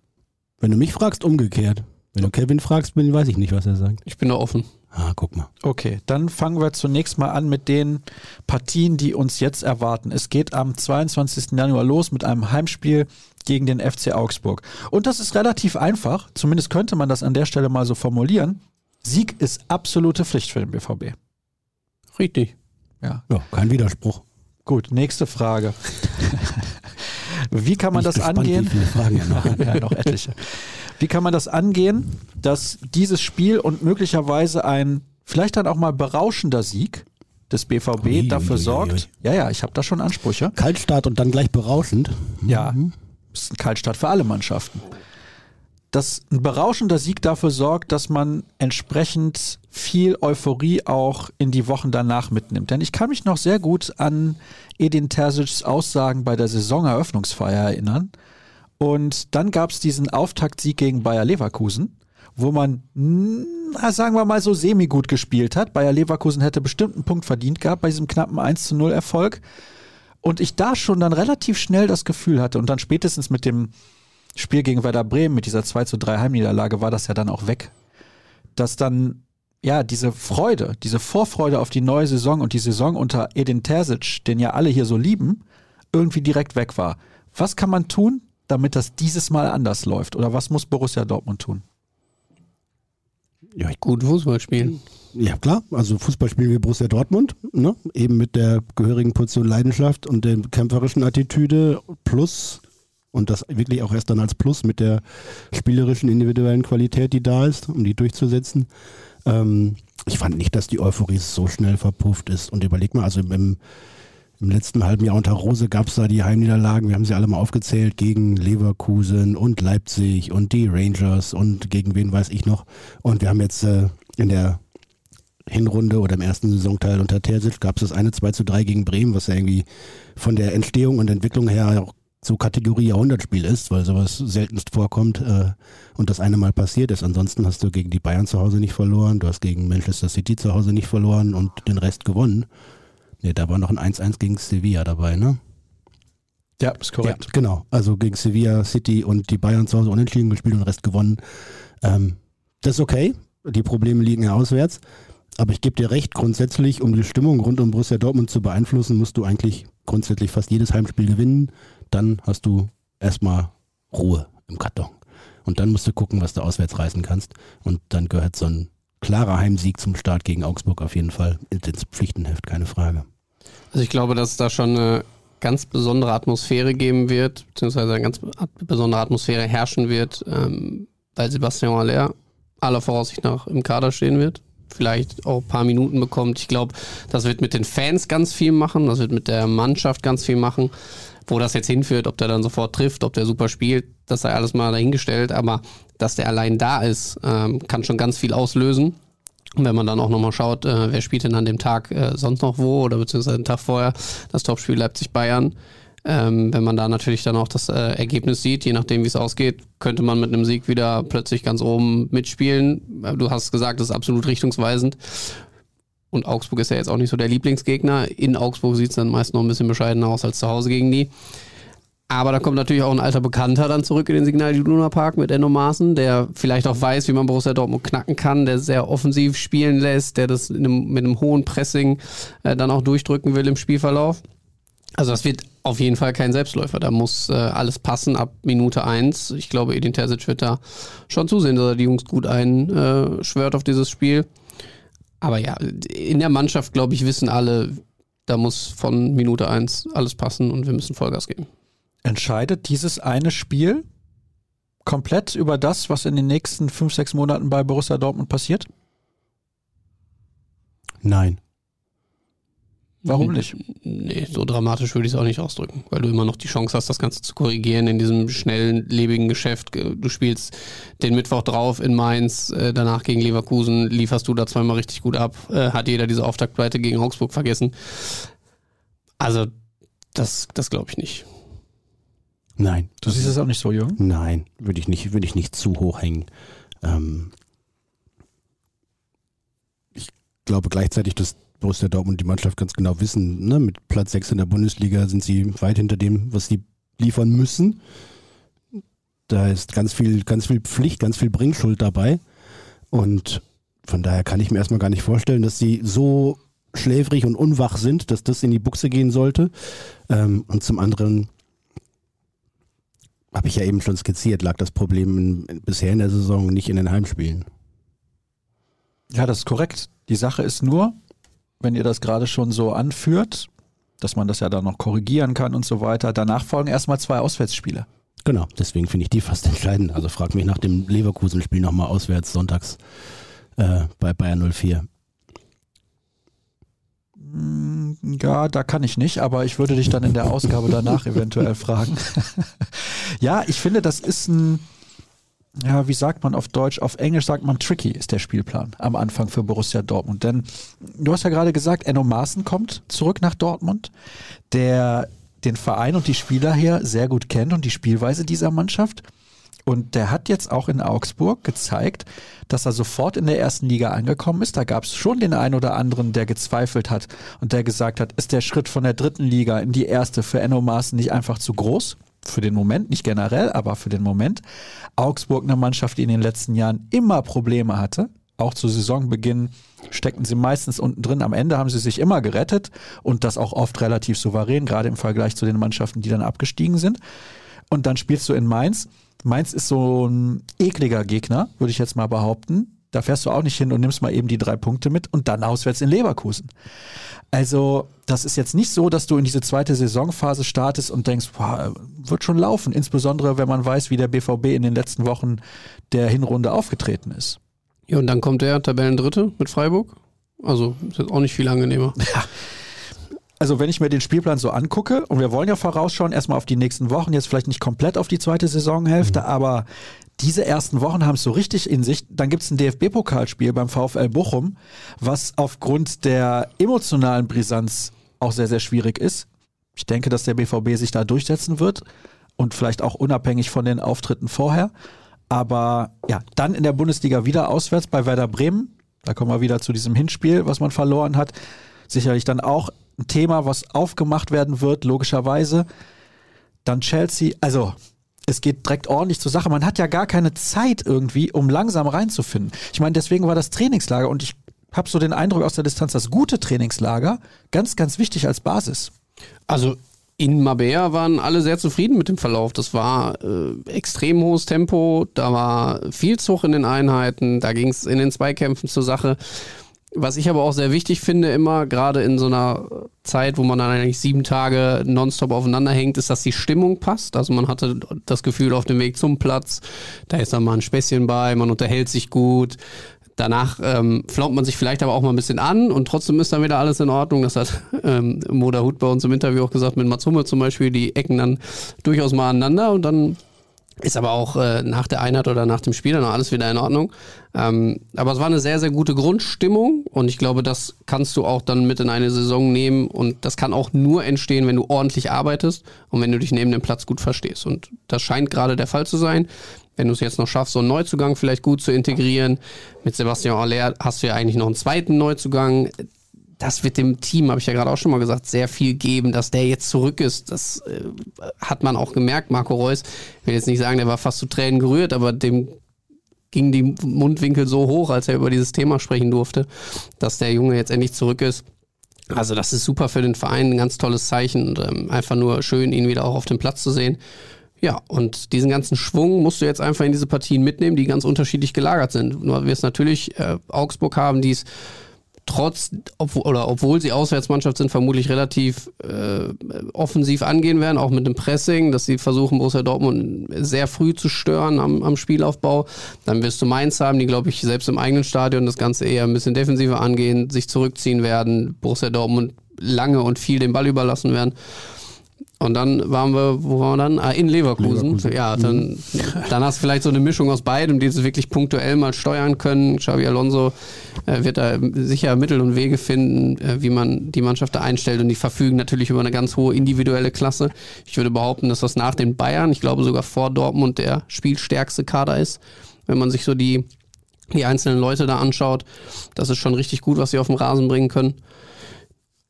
Wenn du mich fragst, umgekehrt. Wenn du Kevin fragst, bin, weiß ich nicht, was er sagt. Ich bin da offen. Ah, guck mal. Okay, dann fangen wir zunächst mal an mit den Partien, die uns jetzt erwarten. Es geht am 22. Januar los mit einem Heimspiel gegen den FC Augsburg. Und das ist relativ einfach, zumindest könnte man das an der Stelle mal so formulieren. Sieg ist absolute Pflicht für den BVB. Richtig. Ja, Ja, kein Widerspruch. gut, nächste Frage. Wie kann man das gespannt, angehen? Wie viele Fragen ja, noch etliche. Wie kann man das angehen, dass dieses Spiel und möglicherweise ein vielleicht dann auch mal berauschender Sieg des BVB Ui, dafür ui, sorgt? ui. Ja, ja, ich habe da schon Ansprüche. Kaltstart und dann gleich berauschend. Ja, ist ein Kaltstart für alle Mannschaften. Dass ein berauschender Sieg dafür sorgt, dass man entsprechend viel Euphorie auch in die Wochen danach mitnimmt. Denn ich kann mich noch sehr gut an Edin Terzic's Aussagen bei der Saisoneröffnungsfeier erinnern. Und dann gab es diesen Auftaktsieg gegen Bayer Leverkusen, wo man, na, sagen wir mal so, semi-gut gespielt hat. Bayer Leverkusen hätte bestimmt einen Punkt verdient gehabt bei diesem knappen 1 zu 0 Erfolg. Und ich da schon dann relativ schnell das Gefühl hatte und dann spätestens mit dem Spiel gegen Werder Bremen, mit dieser 2 zu 3 Heimniederlage, war das ja dann auch weg. Dass dann, ja, diese Freude, diese Vorfreude auf die neue Saison und die Saison unter Edin Terzic, den ja alle hier so lieben, irgendwie direkt weg war. Was kann man tun, damit das dieses Mal anders läuft? Oder was muss Borussia Dortmund tun? Ja, gut Fußball spielen. Ja, klar. Also Fußball spielen wir Borussia Dortmund, ne? eben mit der gehörigen Portion Leidenschaft und der kämpferischen Attitüde plus und das wirklich auch erst dann als Plus mit der spielerischen individuellen Qualität, die da ist, um die durchzusetzen. Ähm, ich fand nicht, dass die Euphorie so schnell verpufft ist. Und überleg mal, also im, im letzten halben Jahr unter Rose gab es da die Heimniederlagen, wir haben sie alle mal aufgezählt, gegen Leverkusen und Leipzig und die Rangers und gegen wen weiß ich noch. Und wir haben jetzt äh, in der Hinrunde oder im ersten Saisonteil unter Terzic gab es das eine 2 zu 3 gegen Bremen, was ja irgendwie von der Entstehung und Entwicklung her auch so Kategorie Jahrhundertspiel ist, weil sowas seltenst vorkommt äh, und das eine Mal passiert ist. Ansonsten hast du gegen die Bayern zu Hause nicht verloren, du hast gegen Manchester City zu Hause nicht verloren und den Rest gewonnen. Ne, da war noch ein 1-1 gegen Sevilla dabei, ne? Ja, ist korrekt. Ja, genau. Also gegen Sevilla, City und die Bayern zu Hause unentschieden gespielt und den Rest gewonnen. Ähm, das ist okay. Die Probleme liegen ja auswärts. Aber ich gebe dir recht, grundsätzlich, um die Stimmung rund um Borussia Dortmund zu beeinflussen, musst du eigentlich grundsätzlich fast jedes Heimspiel gewinnen dann hast du erstmal Ruhe im Karton. Und dann musst du gucken, was du auswärts reißen kannst. Und dann gehört so ein klarer Heimsieg zum Start gegen Augsburg auf jeden Fall ins Pflichtenheft, keine Frage. Also ich glaube, dass es da schon eine ganz besondere Atmosphäre geben wird, beziehungsweise eine ganz besondere Atmosphäre herrschen wird, ähm, weil Sebastian Aller aller Voraussicht nach im Kader stehen wird. Vielleicht auch ein paar Minuten bekommt. Ich glaube, das wird mit den Fans ganz viel machen, das wird mit der Mannschaft ganz viel machen. Wo das jetzt hinführt, ob der dann sofort trifft, ob der super spielt, das sei alles mal dahingestellt. Aber dass der allein da ist, ähm, kann schon ganz viel auslösen. Und wenn man dann auch nochmal schaut, äh, wer spielt denn an dem Tag äh, sonst noch wo oder beziehungsweise den Tag vorher, das Topspiel Leipzig-Bayern. Ähm, wenn man da natürlich dann auch das äh, Ergebnis sieht, je nachdem wie es ausgeht, könnte man mit einem Sieg wieder plötzlich ganz oben mitspielen. Du hast gesagt, das ist absolut richtungsweisend. Und Augsburg ist ja jetzt auch nicht so der Lieblingsgegner. In Augsburg sieht es dann meist noch ein bisschen bescheidener aus als zu Hause gegen die. Aber da kommt natürlich auch ein alter Bekannter dann zurück in den Signal Iduna Park mit Enno Maaßen, der vielleicht auch weiß, wie man Borussia Dortmund knacken kann, der sehr offensiv spielen lässt, der das einem, mit einem hohen Pressing äh, dann auch durchdrücken will im Spielverlauf. Also das wird auf jeden Fall kein Selbstläufer. Da muss äh, alles passen ab Minute eins. Ich glaube, Edin Terzic wird da schon zusehen, dass er die Jungs gut einschwört auf dieses Spiel. Aber ja, in der Mannschaft, glaube ich, wissen alle, da muss von Minute 1 alles passen und wir müssen Vollgas geben. Entscheidet dieses eine Spiel komplett über das, was in den nächsten fünf, sechs Monaten bei Borussia Dortmund passiert? Nein. Warum nicht? Nee, so dramatisch würde ich es auch nicht ausdrücken, weil du immer noch die Chance hast, das Ganze zu korrigieren in diesem schnellen, lebigen Geschäft. Du spielst den Mittwoch drauf in Mainz, äh, danach gegen Leverkusen, lieferst du da zweimal richtig gut ab, äh, hat jeder diese Auftaktpleite gegen Augsburg vergessen. Also, das, das glaube ich nicht. Nein. Du siehst es auch nicht so, Jürgen? Nein, würde ich nicht, würde ich nicht zu hoch hängen. Ähm ich glaube gleichzeitig, dass Borussia Dortmund und die Mannschaft ganz genau wissen, ne? mit Platz 6 in der Bundesliga sind sie weit hinter dem, was sie liefern müssen. Da ist ganz viel, ganz viel Pflicht, ganz viel Bringschuld dabei. Und von daher kann ich mir erstmal gar nicht vorstellen, dass sie so schläfrig und unwach sind, dass das in die Buchse gehen sollte. Ähm, und zum anderen habe ich ja eben schon skizziert, lag das Problem in, bisher in der Saison nicht in den Heimspielen. Ja, das ist korrekt. Die Sache ist nur, wenn ihr das gerade schon so anführt, dass man das ja dann noch korrigieren kann und so weiter. Danach folgen erstmal zwei Auswärtsspiele. Genau, deswegen finde ich die fast entscheidend. Also frag mich nach dem Leverkusen-Spiel nochmal auswärts sonntags äh, bei Bayern 04. Mm, ja, da kann ich nicht, aber ich würde dich dann in der Ausgabe danach eventuell fragen. ja, ich finde, das ist ein, ja, wie sagt man auf Deutsch? Auf Englisch sagt man tricky ist der Spielplan am Anfang für Borussia Dortmund. Denn du hast ja gerade gesagt, Enno Maaßen kommt zurück nach Dortmund, der den Verein und die Spieler hier sehr gut kennt und die Spielweise dieser Mannschaft. Und der hat jetzt auch in Augsburg gezeigt, dass er sofort in der ersten Liga angekommen ist. Da gab es schon den einen oder anderen, der gezweifelt hat und der gesagt hat, ist der Schritt von der dritten Liga in die erste für Enno Maaßen nicht einfach zu groß? Für den Moment, nicht generell, aber für den Moment. Augsburg, eine Mannschaft, die in den letzten Jahren immer Probleme hatte, auch zu Saisonbeginn steckten sie meistens unten drin. Am Ende haben sie sich immer gerettet und das auch oft relativ souverän, gerade im Vergleich zu den Mannschaften, die dann abgestiegen sind. Und dann spielst du in Mainz. Mainz ist so ein ekliger Gegner, würde ich jetzt mal behaupten. Da fährst du auch nicht hin und nimmst mal eben die drei Punkte mit und dann auswärts in Leverkusen. Also, das ist jetzt nicht so, dass du in diese zweite Saisonphase startest und denkst, boah, wird schon laufen. Insbesondere, wenn man weiß, wie der BVB in den letzten Wochen der Hinrunde aufgetreten ist. Ja, und dann kommt der Tabellendritte mit Freiburg. Also ist jetzt auch nicht viel angenehmer. Ja. Also wenn ich mir den Spielplan so angucke, und wir wollen ja vorausschauen, erstmal auf die nächsten Wochen, jetzt vielleicht nicht komplett auf die zweite Saisonhälfte, mhm. aber diese ersten Wochen haben es so richtig in sich. Dann gibt es ein DFB-Pokalspiel beim VfL Bochum, was aufgrund der emotionalen Brisanz auch sehr, sehr schwierig ist. Ich denke, dass der BVB sich da durchsetzen wird und vielleicht auch unabhängig von den Auftritten vorher. Aber ja, dann in der Bundesliga wieder auswärts bei Werder Bremen. Da kommen wir wieder zu diesem Hinspiel, was man verloren hat. Sicherlich dann auch ein Thema, was aufgemacht werden wird, logischerweise. Dann Chelsea. Also, es geht direkt ordentlich zur Sache. Man hat ja gar keine Zeit irgendwie, um langsam reinzufinden. Ich meine, deswegen war das Trainingslager und ich habe so den Eindruck aus der Distanz, das gute Trainingslager ganz, ganz wichtig als Basis. Also in Mabea waren alle sehr zufrieden mit dem Verlauf. Das war äh, extrem hohes Tempo, da war viel Zug in den Einheiten, da ging es in den Zweikämpfen zur Sache. Was ich aber auch sehr wichtig finde, immer, gerade in so einer Zeit, wo man dann eigentlich sieben Tage nonstop aufeinander hängt, ist, dass die Stimmung passt. Also man hatte das Gefühl auf dem Weg zum Platz, da ist dann mal ein Späßchen bei, man unterhält sich gut, Danach ähm, flaumt man sich vielleicht aber auch mal ein bisschen an und trotzdem ist dann wieder alles in Ordnung. Das hat ähm, Moda Hut bei uns im Interview auch gesagt, mit Mats Hummel zum Beispiel, die Ecken dann durchaus mal aneinander und dann ist aber auch äh, nach der Einheit oder nach dem Spiel dann alles wieder in Ordnung. Ähm, aber es war eine sehr, sehr gute Grundstimmung und ich glaube, das kannst du auch dann mit in eine Saison nehmen und das kann auch nur entstehen, wenn du ordentlich arbeitest und wenn du dich neben dem Platz gut verstehst. Und das scheint gerade der Fall zu sein wenn du es jetzt noch schaffst, so einen Neuzugang vielleicht gut zu integrieren. Mit Sebastian Aller hast du ja eigentlich noch einen zweiten Neuzugang. Das wird dem Team, habe ich ja gerade auch schon mal gesagt, sehr viel geben, dass der jetzt zurück ist. Das äh, hat man auch gemerkt. Marco Reus, ich will jetzt nicht sagen, der war fast zu Tränen gerührt, aber dem gingen die Mundwinkel so hoch, als er über dieses Thema sprechen durfte, dass der Junge jetzt endlich zurück ist. Also das ist super für den Verein, ein ganz tolles Zeichen und ähm, einfach nur schön, ihn wieder auch auf dem Platz zu sehen. Ja, und diesen ganzen Schwung musst du jetzt einfach in diese Partien mitnehmen, die ganz unterschiedlich gelagert sind. Nur wir es natürlich äh, Augsburg haben, die es trotz obwohl, oder obwohl sie Auswärtsmannschaft sind, vermutlich relativ äh, offensiv angehen werden, auch mit dem Pressing, dass sie versuchen, Borussia Dortmund sehr früh zu stören am, am Spielaufbau. Dann wirst du Mainz haben, die, glaube ich, selbst im eigenen Stadion das Ganze eher ein bisschen defensiver angehen, sich zurückziehen werden, Borussia Dortmund lange und viel den Ball überlassen werden. Und dann waren wir, wo waren wir dann? Ah, in Leverkusen. Leverkusen. Ja, dann, mhm. dann hast du vielleicht so eine Mischung aus beidem, die sie wirklich punktuell mal steuern können. Xavi Alonso äh, wird da sicher Mittel und Wege finden, äh, wie man die Mannschaft da einstellt. Und die verfügen natürlich über eine ganz hohe individuelle Klasse. Ich würde behaupten, dass das nach den Bayern, ich glaube sogar vor Dortmund, der spielstärkste Kader ist. Wenn man sich so die, die einzelnen Leute da anschaut, das ist schon richtig gut, was sie auf den Rasen bringen können.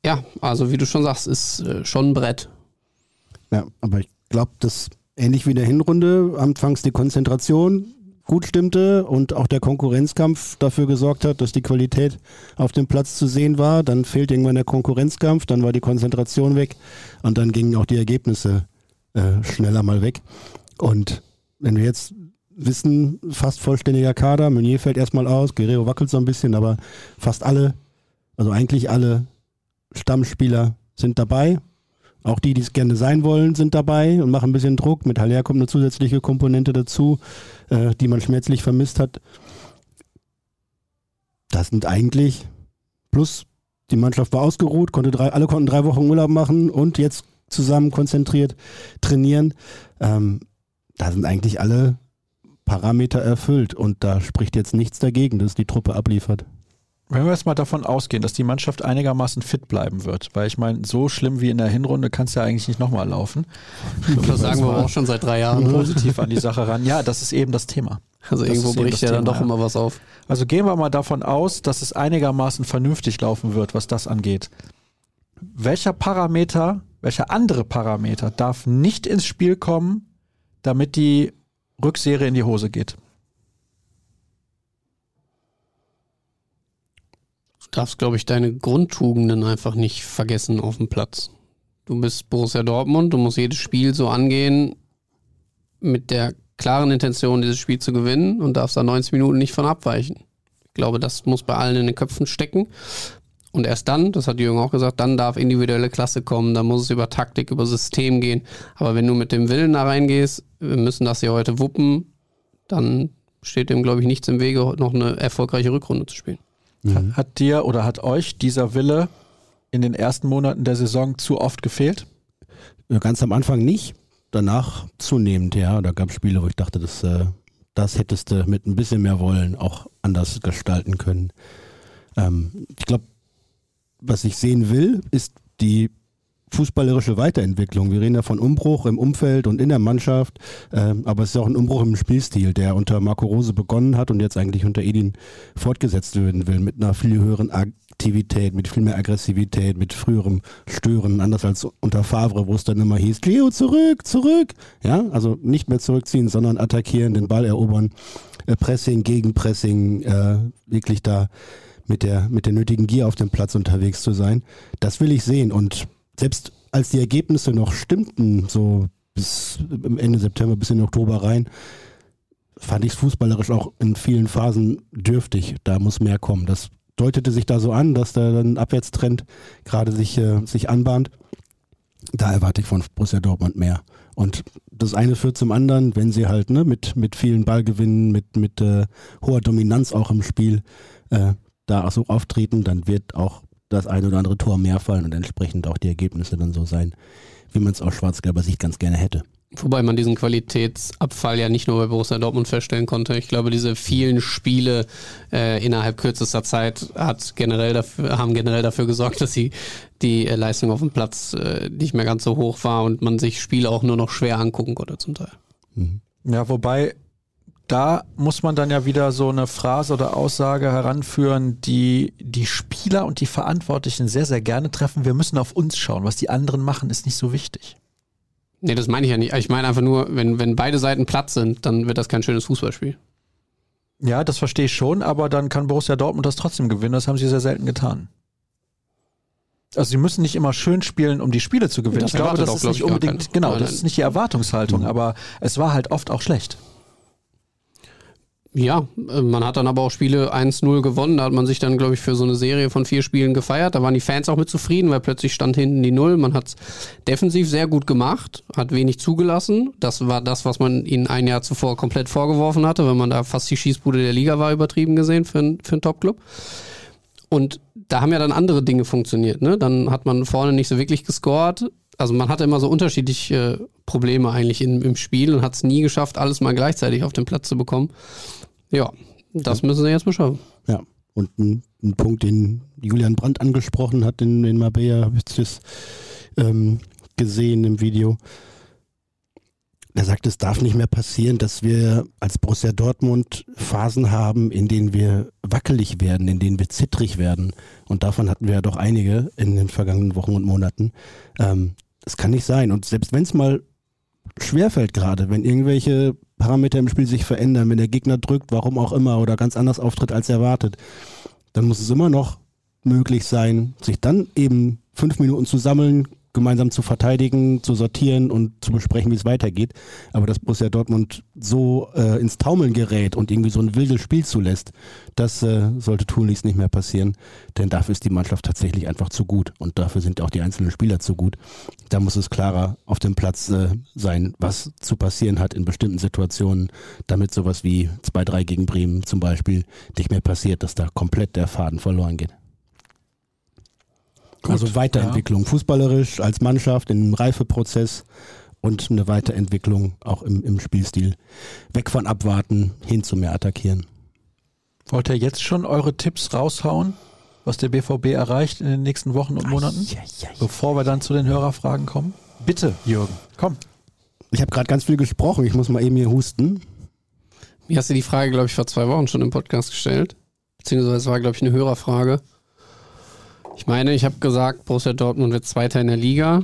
Ja, also wie du schon sagst, ist äh, schon ein Brett. Ja, aber ich glaube, dass ähnlich wie in der Hinrunde anfangs die Konzentration gut stimmte und auch der Konkurrenzkampf dafür gesorgt hat, dass die Qualität auf dem Platz zu sehen war. Dann fehlt irgendwann der Konkurrenzkampf, dann war die Konzentration weg und dann gingen auch die Ergebnisse äh, schneller mal weg. Und wenn wir jetzt wissen, fast vollständiger Kader, Meunier fällt erstmal aus, Guerrero wackelt so ein bisschen, aber fast alle, also eigentlich alle Stammspieler sind dabei. Auch die, die es gerne sein wollen, sind dabei und machen ein bisschen Druck. Mit Haller kommt eine zusätzliche Komponente dazu, äh, die man schmerzlich vermisst hat. Das sind eigentlich plus die Mannschaft war ausgeruht, konnte drei, alle konnten drei Wochen Urlaub machen und jetzt zusammen konzentriert trainieren. Ähm, da sind eigentlich alle Parameter erfüllt und da spricht jetzt nichts dagegen, dass die Truppe abliefert. Wenn wir jetzt mal davon ausgehen, dass die Mannschaft einigermaßen fit bleiben wird, weil ich meine, so schlimm wie in der Hinrunde kann es ja eigentlich nicht nochmal laufen. Das sagen wir auch schon seit drei Jahren. Positiv an die Sache ran. Ja, das ist eben das Thema. Also Das irgendwo bricht ja dann doch ja. immer was auf. Also gehen wir mal davon aus, dass es einigermaßen vernünftig laufen wird, was das angeht. Welcher Parameter, welcher andere Parameter darf nicht ins Spiel kommen, damit die Rückserie in die Hose geht? Darfst, glaube ich, deine Grundtugenden einfach nicht vergessen auf dem Platz. Du bist Borussia Dortmund, du musst jedes Spiel so angehen mit der klaren Intention, dieses Spiel zu gewinnen und darfst da 90 Minuten nicht von abweichen. Ich glaube, das muss bei allen in den Köpfen stecken. Und erst dann, das hat Jürgen auch gesagt, dann darf individuelle Klasse kommen, dann muss es über Taktik, über System gehen. Aber wenn du mit dem Willen da reingehst, wir müssen das hier heute wuppen, dann steht dem, glaube ich, nichts im Wege, noch eine erfolgreiche Rückrunde zu spielen. Hat dir oder hat euch dieser Wille in den ersten Monaten der Saison zu oft gefehlt? Ja, Ganz am Anfang nicht, danach zunehmend, ja. Da gab es Spiele, wo ich dachte, das, äh, das hättest du mit ein bisschen mehr Wollen auch anders gestalten können. Ähm, ich glaube, was ich sehen will, ist die fußballerische Weiterentwicklung. Wir reden ja von Umbruch im Umfeld und in der Mannschaft, ähm, aber es ist auch ein Umbruch im Spielstil, der unter Marco Rose begonnen hat und jetzt eigentlich unter Edin fortgesetzt werden will, mit einer viel höheren Aktivität, mit viel mehr Aggressivität, mit früherem Stören, anders als unter Favre, wo es dann immer hieß, Leo, zurück, zurück. Ja, also nicht mehr zurückziehen, sondern attackieren, den Ball erobern, äh, Pressing, Gegenpressing, äh, wirklich da mit der, mit der nötigen Gier auf dem Platz unterwegs zu sein. Das will ich sehen. Und selbst als die Ergebnisse noch stimmten, so bis Ende September, bis in den Oktober rein, fand ich es fußballerisch auch in vielen Phasen dürftig. Da muss mehr kommen. Das deutete sich da so an, dass da ein Abwärtstrend gerade sich, äh, sich anbahnt. Da erwarte ich von Borussia Dortmund mehr. Und das eine führt zum anderen, wenn sie halt ne, mit, mit vielen Ballgewinnen, mit, mit äh, hoher Dominanz auch im Spiel äh, da auch so auftreten, dann wird auch das eine oder andere Tor mehr fallen und entsprechend auch die Ergebnisse dann so sein, wie man es aus schwarz-gelber Sicht ganz gerne hätte. Wobei man diesen Qualitätsabfall ja nicht nur bei Borussia Dortmund feststellen konnte. Ich glaube, diese vielen Spiele äh, innerhalb kürzester Zeit hat generell dafür, haben generell dafür gesorgt, dass sie die äh, Leistung auf dem Platz äh, nicht mehr ganz so hoch war und man sich Spiele auch nur noch schwer angucken konnte zum Teil. Ja, wobei da muss man dann ja wieder so eine Phrase oder Aussage heranführen, die die Spieler und die Verantwortlichen sehr, sehr gerne treffen. Wir müssen auf uns schauen. Was die anderen machen, ist nicht so wichtig. Nee, das meine ich ja nicht. Ich meine einfach nur, wenn, wenn beide Seiten platt sind, dann wird das kein schönes Fußballspiel. Ja, das verstehe ich schon, aber dann kann Borussia Dortmund das trotzdem gewinnen. Das haben sie sehr selten getan. Also sie müssen nicht immer schön spielen, um die Spiele zu gewinnen. Das ich glaube, das auch, ist glaub nicht unbedingt, genau, das ist nicht die Erwartungshaltung, aber es war halt oft auch schlecht. Ja, äh, man hat dann aber auch Spiele 1-0 gewonnen. Da hat man sich dann, glaube ich, für so eine Serie von vier Spielen gefeiert. Da waren die Fans auch mit zufrieden, weil plötzlich stand hinten die Null. Man hat es defensiv sehr gut gemacht, hat wenig zugelassen. Das war das, was man ihnen ein Jahr zuvor komplett vorgeworfen hatte, wenn man da fast die Schießbude der Liga war, übertrieben gesehen für, für einen Top-Club. Und da haben ja dann andere Dinge funktioniert. Ne? Dann hat man vorne nicht so wirklich gescored. Also man hatte immer so unterschiedliche äh, Probleme eigentlich in, im Spiel und hat es nie geschafft, alles mal gleichzeitig auf den Platz zu bekommen. Ja, das müssen sie jetzt mal schaffen. Ja, und ein, ein Punkt, den Julian Brandt angesprochen hat in, in Marbella, habe ich das ähm, gesehen im Video. Er sagt, es darf nicht mehr passieren, dass wir als Borussia Dortmund Phasen haben, in denen wir wackelig werden, in denen wir zittrig werden. Und davon hatten wir ja doch einige in den vergangenen Wochen und Monaten. Ähm, das kann nicht sein. Und selbst wenn es mal schwerfällt gerade, wenn irgendwelche Parameter im Spiel sich verändern, wenn der Gegner drückt, warum auch immer, oder ganz anders auftritt als erwartet, dann muss es immer noch möglich sein, sich dann eben fünf Minuten zu sammeln, gemeinsam zu verteidigen, zu sortieren und zu besprechen, wie es weitergeht. Aber dass Borussia Dortmund so äh, ins Taumeln gerät und irgendwie so ein wildes Spiel zulässt, das äh, sollte tunlichst nicht mehr passieren, denn dafür ist die Mannschaft tatsächlich einfach zu gut und dafür sind auch die einzelnen Spieler zu gut. Da muss es klarer auf dem Platz äh, sein, was zu passieren hat in bestimmten Situationen, damit sowas wie 2-3 gegen Bremen zum Beispiel nicht mehr passiert, dass da komplett der Faden verloren geht. Gut, also Weiterentwicklung, fußballerisch als Mannschaft im Reifeprozess und eine Weiterentwicklung auch im, im Spielstil. Weg von abwarten, hin zu mehr attackieren. Wollt ihr jetzt schon eure Tipps raushauen, was der BVB erreicht in den nächsten Wochen und Monaten, bevor wir dann zu den Hörerfragen kommen? Bitte, Jürgen, komm. Ich habe gerade ganz viel gesprochen, ich muss mal eben hier husten. Mir hast du die Frage, glaube ich, vor zwei Wochen schon im Podcast gestellt. Beziehungsweise war, glaube ich, eine Hörerfrage. Ich meine, ich habe gesagt, Borussia Dortmund wird Zweiter in der Liga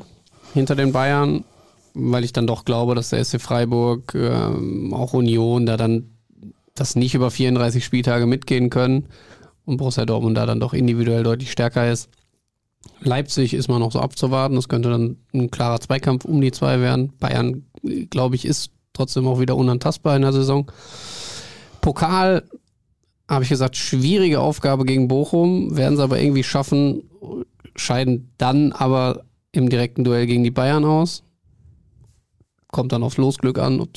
hinter den Bayern, weil ich dann doch glaube, dass der SC Freiburg, ähm, auch Union, da dann das nicht über 34 Spieltage mitgehen können und Borussia Dortmund da dann doch individuell deutlich stärker ist. Leipzig ist mal noch so abzuwarten. Das könnte dann ein klarer Zweikampf um die zwei werden. Bayern, glaube ich, ist trotzdem auch wieder unantastbar in der Saison. Pokal, habe ich gesagt, schwierige Aufgabe gegen Bochum, werden sie aber irgendwie schaffen, scheiden dann aber im direkten Duell gegen die Bayern aus. Kommt dann aufs Losglück an, ob,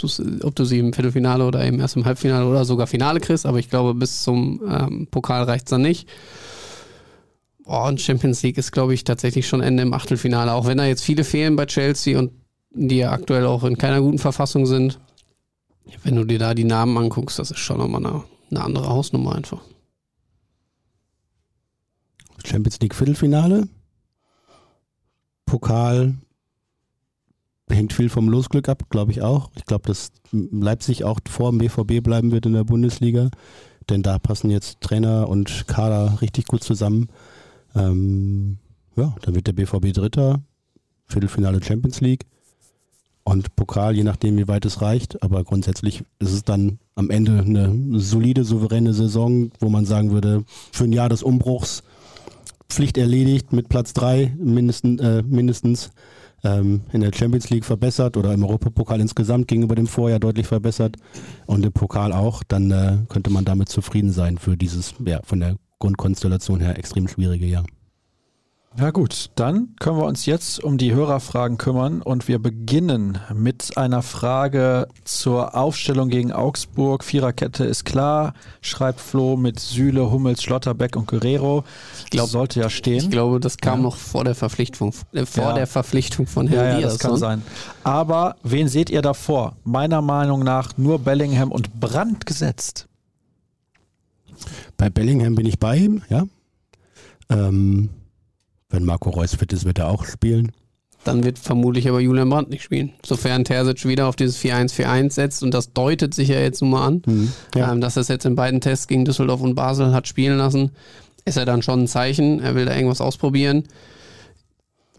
ob du sie im Viertelfinale oder eben erst im Halbfinale oder sogar Finale kriegst, aber ich glaube, bis zum ähm, Pokal reicht es dann nicht. Oh, und Champions League ist, glaube ich, tatsächlich schon Ende im Achtelfinale, auch wenn da jetzt viele fehlen bei Chelsea und die ja aktuell auch in keiner guten Verfassung sind. Wenn du dir da die Namen anguckst, das ist schon nochmal eine, eine andere Hausnummer einfach. Champions League Viertelfinale. Pokal hängt viel vom Losglück ab, glaube ich auch. Ich glaube, dass Leipzig auch vor dem BVB bleiben wird in der Bundesliga, denn da passen jetzt Trainer und Kader richtig gut zusammen. Ähm, ja, dann wird der BVB Dritter, Viertelfinale Champions League und Pokal, je nachdem, wie weit es reicht. Aber grundsätzlich ist es dann am Ende eine solide, souveräne Saison, wo man sagen würde, für ein Jahr des Umbruchs Pflicht erledigt mit Platz drei mindestens, äh, mindestens ähm, in der Champions League verbessert oder im Europapokal insgesamt gegenüber dem Vorjahr deutlich verbessert und im Pokal auch, dann äh, könnte man damit zufrieden sein für dieses, ja, von der Grundkonstellation her extrem schwierige Jahr. Ja gut, dann können wir uns jetzt um die Hörerfragen kümmern und wir beginnen mit einer Frage zur Aufstellung gegen Augsburg. Viererkette ist klar, schreibt Flo mit Süle, Hummels, Schlotterbeck und Guerrero. Ich glaube, sollte ja stehen. Ich glaube, das kam ja. noch vor der Verpflichtung, äh, vor ja. der Verpflichtung von Herrn ja, ja, das kann ne? sein. Aber wen seht ihr davor? Meiner Meinung nach nur Bellingham und Brandt gesetzt. Bei Bellingham bin ich bei ihm, ja. Ähm, wenn Marco Reus fit ist, wird er auch spielen. Dann wird vermutlich aber Julian Brandt nicht spielen. Sofern Terzic wieder auf dieses 4-1-4-1 setzt und das deutet sich ja jetzt nun mal an, mhm, ja. ähm, dass er es jetzt in beiden Tests gegen Düsseldorf und Basel hat spielen lassen, ist er dann schon ein Zeichen. Er will da irgendwas ausprobieren.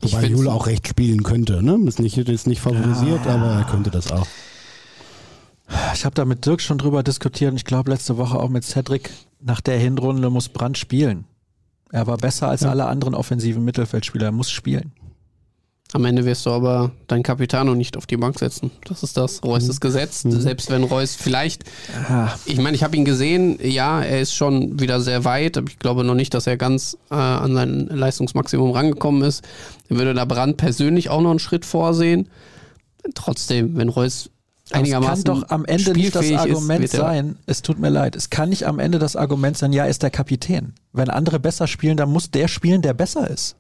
Wobei Jule auch recht spielen könnte, ne? Ist nicht, ist nicht favorisiert, ja. aber er könnte das auch. Ich habe da mit Dirk schon drüber diskutiert und ich glaube letzte Woche auch mit Cedric. Nach der Hinrunde muss Brandt spielen. Er war besser als ja. alle anderen offensiven Mittelfeldspieler. Er muss spielen. Am Ende wirst du aber deinen Capitano nicht auf die Bank setzen. Das ist das. Reus mhm. ist gesetzt. Mhm. Selbst wenn Reus vielleicht, ah. ich meine, ich habe ihn gesehen, ja, er ist schon wieder sehr weit, aber ich glaube noch nicht, dass er ganz äh, an sein Leistungsmaximum rangekommen ist. Er würde da Brand persönlich auch noch einen Schritt vorsehen. Trotzdem, wenn Reus einigermaßen. Es kann doch am Ende nicht das Argument ist, sein, es tut mir leid, es kann nicht am Ende das Argument sein, ja, ist der Kapitän. Wenn andere besser spielen, dann muss der spielen, der besser ist.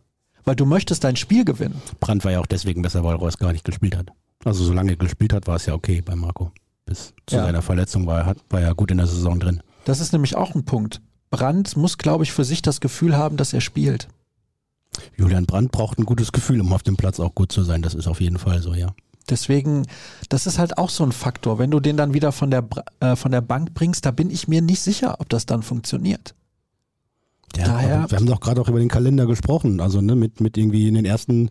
Weil du möchtest dein Spiel gewinnen. Brandt war ja auch deswegen besser, weil Reus gar nicht gespielt hat. Also solange er gespielt hat, war es ja okay bei Marco. Bis zu ja. seiner Verletzung war er, war er gut in der Saison drin. Das ist nämlich auch ein Punkt. Brandt muss, glaube ich, für sich das Gefühl haben, dass er spielt. Julian Brandt braucht ein gutes Gefühl, um auf dem Platz auch gut zu sein. Das ist auf jeden Fall so, ja. Deswegen, das ist halt auch so ein Faktor. Wenn du den dann wieder von der, äh, von der Bank bringst, da bin ich mir nicht sicher, ob das dann funktioniert. Ja, Daher, wir haben doch gerade auch über den Kalender gesprochen. Also ne, mit, mit irgendwie in den ersten,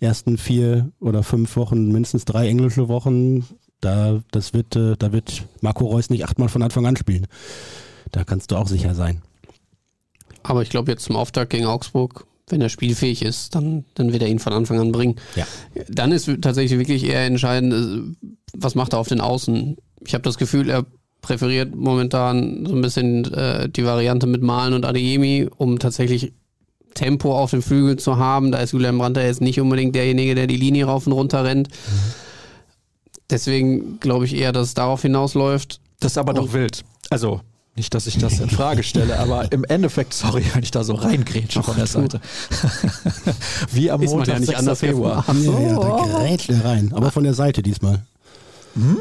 ersten vier oder fünf Wochen mindestens drei englische Wochen. Da, das wird, äh, da wird Marco Reus nicht achtmal von Anfang an spielen. Da kannst du auch sicher sein. Aber ich glaube, jetzt zum Auftakt gegen Augsburg wenn er spielfähig ist, dann, dann wird er ihn von Anfang an bringen. Ja. Dann ist tatsächlich wirklich eher entscheidend, äh, was macht er auf den Außen. Ich habe das Gefühl, er präferiert momentan so ein bisschen äh, die Variante mit Malen und Adeyemi, um tatsächlich Tempo auf dem Flügel zu haben. Da ist Julian Brandt jetzt nicht unbedingt derjenige, der die Linie rauf und runter rennt. Mhm. Deswegen glaube ich eher, dass es darauf hinausläuft. Das ist aber doch wild. Also nicht, dass ich das in Frage stelle, aber im Endeffekt, sorry, wenn ich da so reingrätsche von der Seite. Wie am Ist Montag, ja nicht anders Februar. Ach so. Ja, ja, da grätscht er rein, aber von der Seite diesmal. Hm?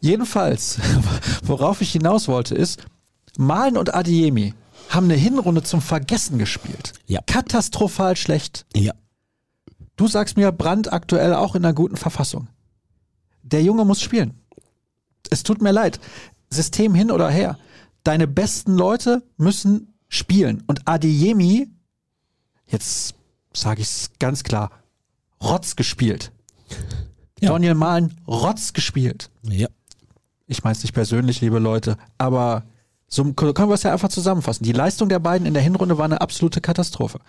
Jedenfalls, worauf ich hinaus wollte, ist, Malen und Adiemi haben eine Hinrunde zum Vergessen gespielt. Ja. Katastrophal schlecht. Ja. Du sagst mir, Brandt aktuell auch in einer guten Verfassung. Der Junge muss spielen. Es tut mir leid. System hin oder her. Deine besten Leute müssen spielen. Und Adeyemi, jetzt sage ich es ganz klar, Rotz gespielt. Ja. Daniel Mahlen, Rotz gespielt. Ja. Ich meine es nicht persönlich, liebe Leute, aber so können wir es ja einfach zusammenfassen. Die Leistung der beiden in der Hinrunde war eine absolute Katastrophe.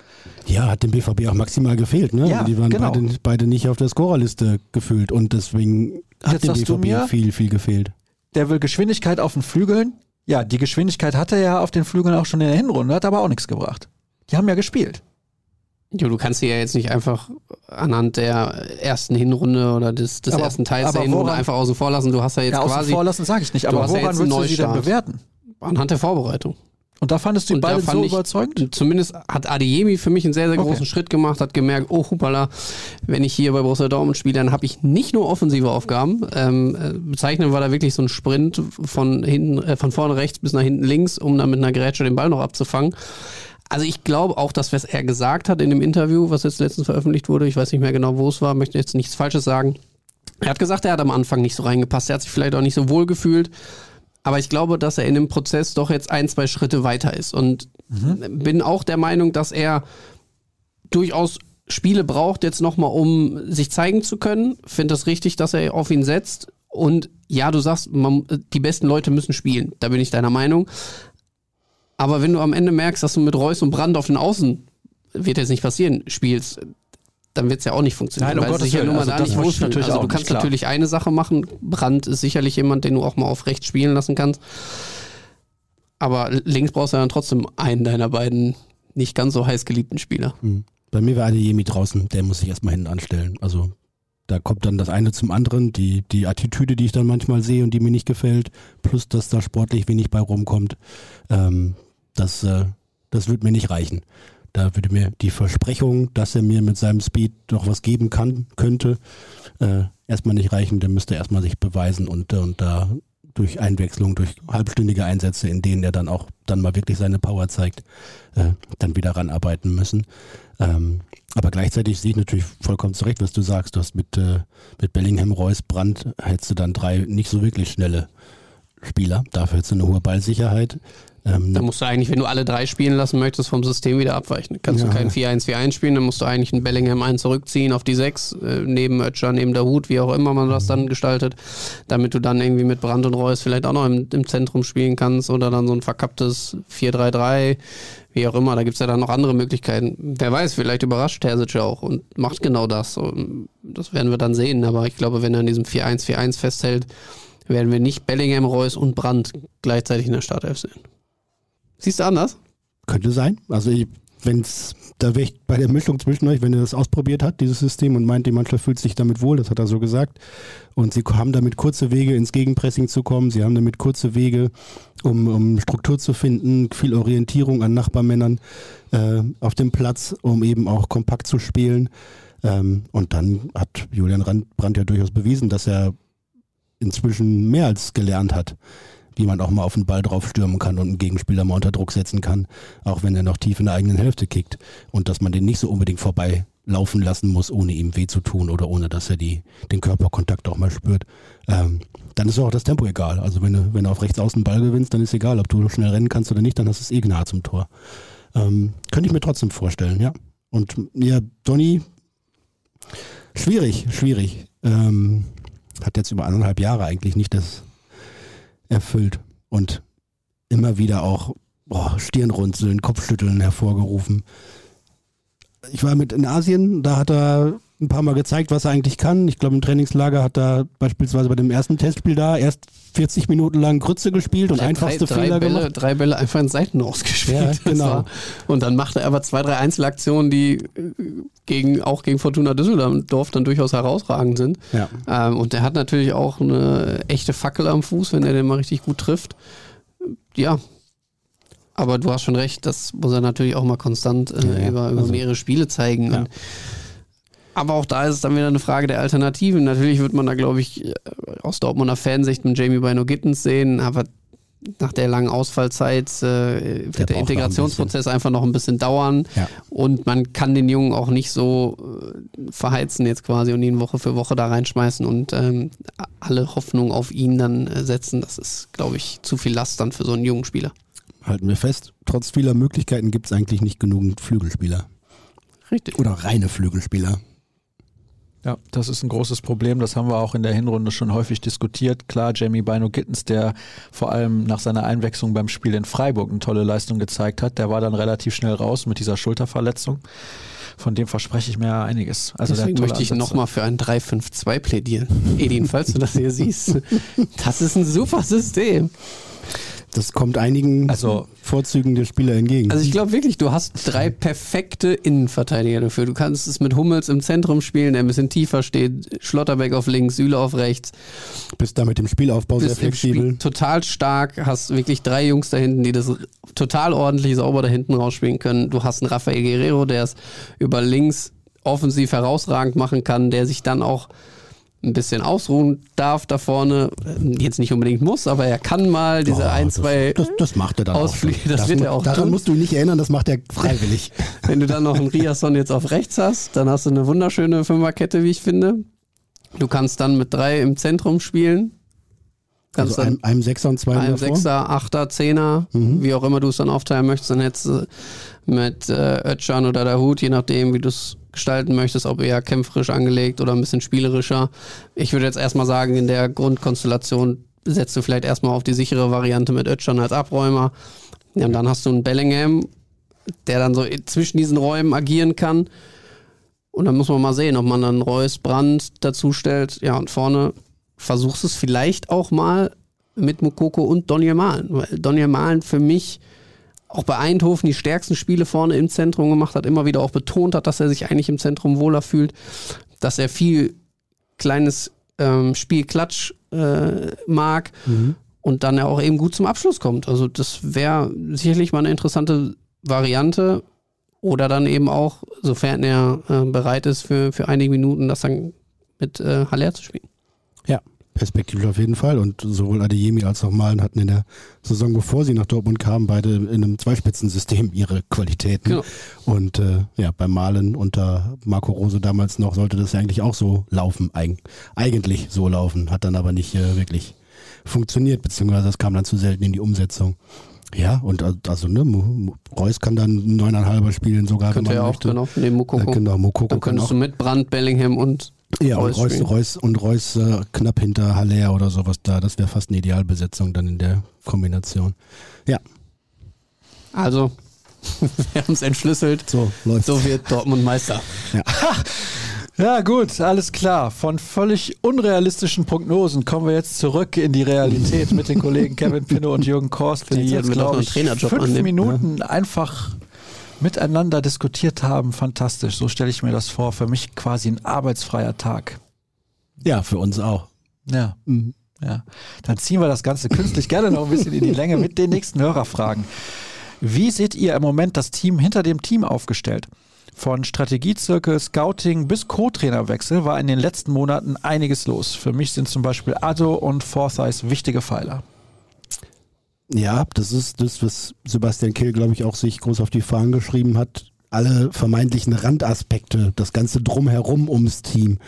Ja, hat dem BVB auch maximal gefehlt. Ne? Ja, die waren genau. beide, beide nicht auf der Scorerliste gefühlt und deswegen hat Jetzt dem BVB mir- viel, viel gefehlt. Der will Geschwindigkeit auf den Flügeln. Ja, die Geschwindigkeit hatte er ja auf den Flügeln auch schon in der Hinrunde, hat aber auch nichts gebracht. Die haben ja gespielt. Jo, du kannst sie ja jetzt nicht einfach anhand der ersten Hinrunde oder des, des Aber- ersten Teils der Hinrunde woran- einfach außen vor lassen. Du hast ja jetzt ja, außen quasi vor lassen sage ich nicht, aber ja woran einen würdest du sie denn bewerten? anhand der Vorbereitung. Und da fandest du da beide so ich- überzeugend? Zumindest hat Adeyemi für mich einen sehr, sehr Okay. großen Schritt gemacht, hat gemerkt, oh hupala, wenn ich hier bei Borussia Dortmund spiele, dann habe ich nicht nur offensive Aufgaben. Ähm, äh, bezeichnend war da wirklich so ein Sprint von hinten, äh, von vorne rechts bis nach hinten links, um dann mit einer Grätsche den Ball noch abzufangen. Also ich glaube auch, dass was er gesagt hat in dem Interview, was jetzt letztens veröffentlicht wurde, ich weiß nicht mehr genau, wo es war, möchte jetzt nichts Falsches sagen. Er hat gesagt, er hat am Anfang nicht so reingepasst, er hat sich vielleicht auch nicht so wohl gefühlt. Aber ich glaube, dass er in dem Prozess doch jetzt ein, zwei Schritte weiter ist. Und bin auch der Meinung, dass er durchaus Spiele braucht, jetzt nochmal, um sich zeigen zu können. Finde das richtig, dass er auf ihn setzt. Und ja, du sagst, man, die besten Leute müssen spielen. Da bin ich deiner Meinung. Aber wenn du am Ende merkst, dass du mit Reus und Brand auf den Außen, wird jetzt nicht passieren, spielst, dann wird es ja auch nicht funktionieren. Nein, um Gottes ja Willen. Also da das wohlfühlen. natürlich Also auch du kannst klar. natürlich eine Sache machen. Brand ist sicherlich jemand, den du auch mal auf rechts spielen lassen kannst. Aber links brauchst du dann trotzdem einen deiner beiden nicht ganz so heiß geliebten Spieler. Hm. Bei mir war Adeyemi draußen, der muss sich erstmal hinten anstellen. Also da kommt dann das eine zum anderen, die, die Attitüde, die ich dann manchmal sehe und die mir nicht gefällt, plus dass da sportlich wenig bei rumkommt, ähm, das, äh, das wird mir nicht reichen. Da würde mir die Versprechung, dass er mir mit seinem Speed noch was geben kann, könnte, äh, erstmal nicht reichen. Der müsste erstmal sich beweisen und, äh, und da durch Einwechslung, durch halbstündige Einsätze, in denen er dann auch dann mal wirklich seine Power zeigt, äh, dann wieder ranarbeiten müssen. Ähm, aber gleichzeitig sehe ich natürlich vollkommen zurecht, was du sagst. Du hast mit, äh, mit Bellingham, Reus, Brandt, hättest du dann drei nicht so wirklich schnelle Spieler. Dafür hättest du eine hohe Ballsicherheit. Ähm, Da musst du eigentlich, wenn du alle drei spielen lassen möchtest, vom System wieder abweichen. Kannst Ja. du kein 4-1-4-1 spielen, dann musst du eigentlich einen Bellingham einen zurückziehen auf die 6, äh, neben Ötscher, neben der Hut, wie auch immer man das dann gestaltet, damit du dann irgendwie mit Brand und Reus vielleicht auch noch im, im Zentrum spielen kannst oder dann so ein verkapptes 4-3-3, wie auch immer. Da gibt's ja dann noch andere Möglichkeiten. Wer weiß, vielleicht überrascht Terzic ja auch und macht genau das. Und das werden wir dann sehen. Aber ich glaube, wenn er an diesem 4-1-4-1 festhält, werden wir nicht Bellingham, Reus und Brand gleichzeitig in der Startelf sehen. Siehst du anders? Könnte sein. Also ich, wenn's, da wäre ich bei der Mischung zwischen euch, wenn er das ausprobiert hat, dieses System, und meint, die Mannschaft fühlt sich damit wohl, das hat er so gesagt. Und sie haben damit kurze Wege ins Gegenpressing zu kommen, sie haben damit kurze Wege, um, um Struktur zu finden, viel Orientierung an Nachbarmännern äh, auf dem Platz, um eben auch kompakt zu spielen. Ähm, und dann hat Julian Rand- Brandt ja durchaus bewiesen, dass er inzwischen mehr als gelernt hat, wie man auch mal auf den Ball drauf stürmen kann und einen Gegenspieler mal unter Druck setzen kann, auch wenn er noch tief in der eigenen Hälfte kickt. Und dass man den nicht so unbedingt vorbei laufen lassen muss, ohne ihm weh zu tun oder ohne, dass er die, den Körperkontakt auch mal spürt. Ähm, dann ist auch das Tempo egal. Also wenn du, wenn du auf rechts außen Ball gewinnst, dann ist egal, ob du schnell rennen kannst oder nicht, dann hast du es eh nahe zum Tor. Ähm, könnte ich mir trotzdem vorstellen, ja. Und ja, Donny, schwierig, schwierig. Ähm, hat jetzt über anderthalb Jahre eigentlich nicht das erfüllt und immer wieder auch boah, Stirnrunzeln, Kopfschütteln hervorgerufen. Ich war mit in Asien, da hat er ein paar Mal gezeigt, was er eigentlich kann. Ich glaube, im Trainingslager hat er beispielsweise bei dem ersten Testspiel da erst 40 Minuten lang Grütze gespielt und Er hat einfachste drei, drei Fehler Bälle, gemacht. Drei Bälle einfach in Seiten ausgespielt. Ja, genau. war- Und dann macht er aber zwei, drei Einzelaktionen, die äh, gegen, auch gegen Fortuna Düsseldorf dann durchaus herausragend sind. Ja. Ähm, und der hat natürlich auch eine echte Fackel am Fuß, wenn er den mal richtig gut trifft. Ja. Aber du hast schon recht, das muss er natürlich auch mal konstant äh, Ja, ja. über, über Also- mehrere Spiele zeigen. Ja. Und, aber auch da ist es dann wieder eine Frage der Alternativen. Natürlich wird man da, glaube ich, aus Dortmunder Fansicht mit Jamie Bino Gittens sehen, aber nach der langen Ausfallzeit äh, wird Der der, noch ein Integrationsprozess einfach noch ein bisschen dauern. Ja. Und man kann den Jungen auch nicht so äh, verheizen jetzt quasi und ihn Woche für Woche da reinschmeißen und ähm, alle Hoffnung auf ihn dann äh, setzen. Das ist, glaube ich, zu viel Last dann für so einen jungen Spieler. Halten wir fest, trotz vieler Möglichkeiten gibt es eigentlich nicht genügend Flügelspieler. Richtig. Oder reine Flügelspieler. Ja, das ist ein großes Problem. Das haben wir auch in der Hinrunde schon häufig diskutiert. Klar, Jamie Bino Gittens, der vor allem nach seiner Einwechslung beim Spiel in Freiburg eine tolle Leistung gezeigt hat, der war dann relativ schnell raus mit dieser Schulterverletzung. Von dem verspreche ich mir ja einiges. Also Deswegen möchte ich nochmal für ein 3-5-2 plädieren. Edin, falls du das hier siehst. Das ist ein super System. Das kommt einigen Also- Vorzügen der Spieler entgegen. Also ich glaube wirklich, du hast drei perfekte Innenverteidiger dafür. Du kannst es mit Hummels im Zentrum spielen, der ein bisschen tiefer steht, Schlotterbeck auf links, Süle auf rechts. bist da mit dem Spielaufbau sehr Bist im flexibel. Spiel total stark, hast wirklich drei Jungs da hinten, die das total ordentlich sauber da hinten rausspielen können. Du hast einen Rafael Guerrero, der es über links offensiv herausragend machen kann, der sich dann auch ein bisschen ausruhen darf da vorne. Jetzt nicht unbedingt muss, aber er kann mal diese Oh, ein, das, zwei Das, das macht er dann Ausflüge, schon. das wird er auch Daran tun. musst du nicht erinnern, das macht er freiwillig. Wenn du dann noch einen Riasson jetzt auf rechts hast, dann hast du eine wunderschöne Fünferkette, wie ich finde. Du kannst dann mit drei im Zentrum spielen. Kannst also einem, einem Sechser und zwei einem. Sechser, Achter, Zehner, Mhm. wie auch immer du es dann aufteilen möchtest, dann hättest du mit äh, Özcan oder Dahut, je nachdem, wie du es gestalten möchtest, ob eher kämpferisch angelegt oder ein bisschen spielerischer. Ich würde jetzt erstmal sagen, in der Grundkonstellation setzt du vielleicht erstmal auf die sichere Variante mit Özcan als Abräumer. Ja, und dann hast du einen Bellingham, der dann so zwischen diesen Räumen agieren kann. Und dann muss man mal sehen, ob man dann Reus, Brandt dazu stellt. Ja, und vorne versuchst es vielleicht auch mal mit Mukoko und Donny Malen. Weil Donny Malen für mich auch bei Eindhoven die stärksten Spiele vorne im Zentrum gemacht hat, immer wieder auch betont hat, dass er sich eigentlich im Zentrum wohler fühlt, dass er viel kleines ähm, Spielklatsch äh, mag und dann ja auch eben gut zum Abschluss kommt. Also das wäre sicherlich mal eine interessante Variante. Oder dann eben auch, sofern er äh, bereit ist, für, für einige Minuten das dann mit äh, Haller zu spielen. Ja, perspektivisch auf jeden Fall. Und sowohl Adeyemi als auch Malen hatten in der Saison, bevor sie nach Dortmund kamen, beide in einem Zweispitzensystem ihre Qualitäten. Genau. Und äh, ja, beim Malen unter Marco Rose damals noch sollte das ja eigentlich auch so laufen, eig eigentlich so laufen, hat dann aber nicht äh, wirklich funktioniert, beziehungsweise das kam dann zu selten in die Umsetzung. Ja, und al- also ne, Reus kann dann neuneinhalber spielen, sogar Könnte er auch, möchte. genau, neben Mukoko. Ja, genau, Mokoko Dann kann könntest auch. du mit Brandt, Bellingham und Ja, und Reus Reus, und Reus äh, knapp hinter Haller oder sowas da. Das wäre fast eine Idealbesetzung dann in der Kombination. Ja, Also, wir haben es entschlüsselt. so läuft So wird Dortmund Meister. Ja, gut, alles klar. Von völlig unrealistischen Prognosen kommen wir jetzt zurück in die Realität mit den Kollegen Kevin Pinno und Jürgen Korst, die jetzt, doch glaube ich, fünf annehmen. Minuten einfach miteinander diskutiert haben. Fantastisch. So stelle ich mir das vor. Für mich quasi ein arbeitsfreier Tag. Ja, für uns auch. Ja. Mhm. Ja, dann ziehen wir das Ganze künstlich gerne noch ein bisschen in die Länge mit den nächsten Hörerfragen. Wie seht ihr im Moment das Team hinter dem Team aufgestellt? Von Strategiezirkel, Scouting bis Co-Trainerwechsel war in den letzten Monaten einiges los. Für mich sind zum Beispiel Addo und Forsyth wichtige Pfeiler. Ja, das ist das, was Sebastian Kehl, glaube ich, auch sich groß auf die Fahnen geschrieben hat. Alle vermeintlichen Randaspekte, das ganze Drumherum ums Team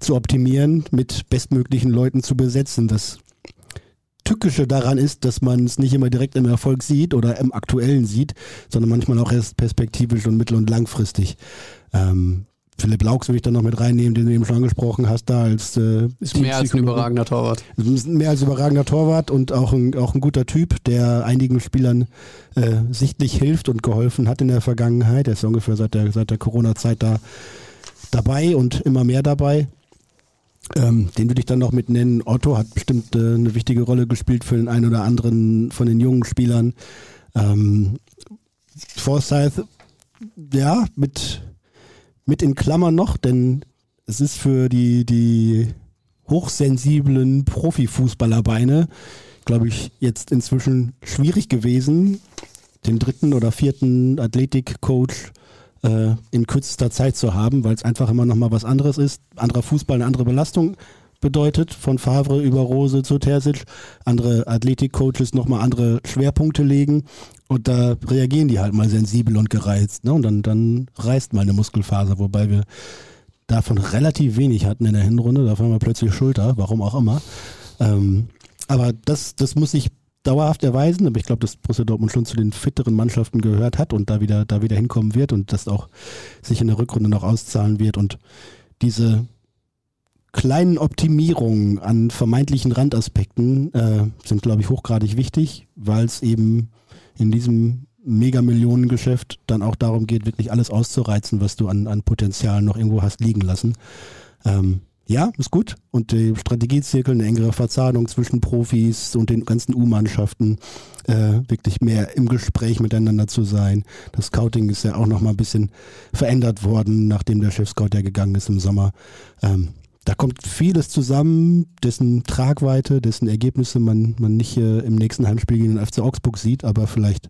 zu optimieren, mit bestmöglichen Leuten zu besetzen. Das Tückische daran ist, dass man es nicht immer direkt im Erfolg sieht oder im Aktuellen sieht, sondern manchmal auch erst perspektivisch und mittel- und langfristig. Ähm, Philipp Laux will ich dann noch mit reinnehmen, den du eben schon angesprochen hast, da als äh, Ist mehr als ein überragender Torwart. Mehr als überragender Torwart und auch ein, auch ein guter Typ, der einigen Spielern äh, sichtlich hilft und geholfen hat in der Vergangenheit. Er ist ungefähr seit der, seit der Corona-Zeit da dabei und immer mehr dabei. Ähm, den würde ich dann noch mit nennen. Otto hat bestimmt äh, eine wichtige Rolle gespielt für den einen oder anderen von den jungen Spielern. Ähm, Forsyth, ja, mit, mit in Klammern noch, denn es ist für die, die hochsensiblen Profifußballerbeine, glaube ich, jetzt inzwischen schwierig gewesen, den dritten oder vierten Athletikcoach äh, in kürzester Zeit zu haben, weil es einfach immer noch mal was anderes ist. Anderer Fußball, eine andere Belastung. Bedeutet, von Favre über Rose zu Terzic. Andere Athletikcoaches nochmal andere Schwerpunkte legen und da reagieren die halt mal sensibel und gereizt. Ne? Und dann, dann reißt mal eine Muskelfaser, wobei wir davon relativ wenig hatten in der Hinrunde. Da haben wir plötzlich Schulter, warum auch immer. Ähm, aber das, das muss sich dauerhaft erweisen, aber ich glaube, dass Borussia Dortmund schon zu den fitteren Mannschaften gehört hat und da wieder, da wieder hinkommen wird und das auch sich in der Rückrunde noch auszahlen wird und diese kleinen Optimierungen an vermeintlichen Randaspekten äh, sind, glaube ich, hochgradig wichtig, weil es eben in diesem Megamillionengeschäft dann auch darum geht, wirklich alles auszureizen, was du an, an Potenzial noch irgendwo hast liegen lassen. Ähm, ja, ist gut. Und die Strategiezirkel, eine engere Verzahnung zwischen Profis und den ganzen U-Mannschaften, äh, wirklich mehr im Gespräch miteinander zu sein. Das Scouting ist ja auch noch mal ein bisschen verändert worden, nachdem der Chef-Scout ja gegangen ist im Sommer. Ähm, da kommt vieles zusammen, dessen Tragweite, dessen Ergebnisse man, man nicht äh, im nächsten Heimspiel gegen den FC Augsburg sieht, aber vielleicht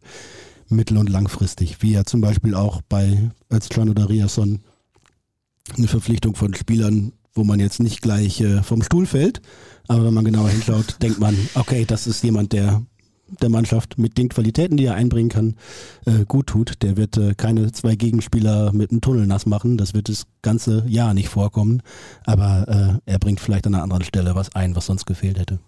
mittel- und langfristig, wie ja zum Beispiel auch bei Özcan oder Riasson eine Verpflichtung von Spielern, wo man jetzt nicht gleich äh, vom Stuhl fällt, aber wenn man genauer hinschaut, denkt man, okay, das ist jemand, der der Mannschaft mit den Qualitäten, die er einbringen kann, äh, gut tut. Der wird äh, keine zwei Gegenspieler mit einem Tunnel nass machen. Das wird das ganze Jahr nicht vorkommen. Aber äh, er bringt vielleicht an einer anderen Stelle was ein, was sonst gefehlt hätte.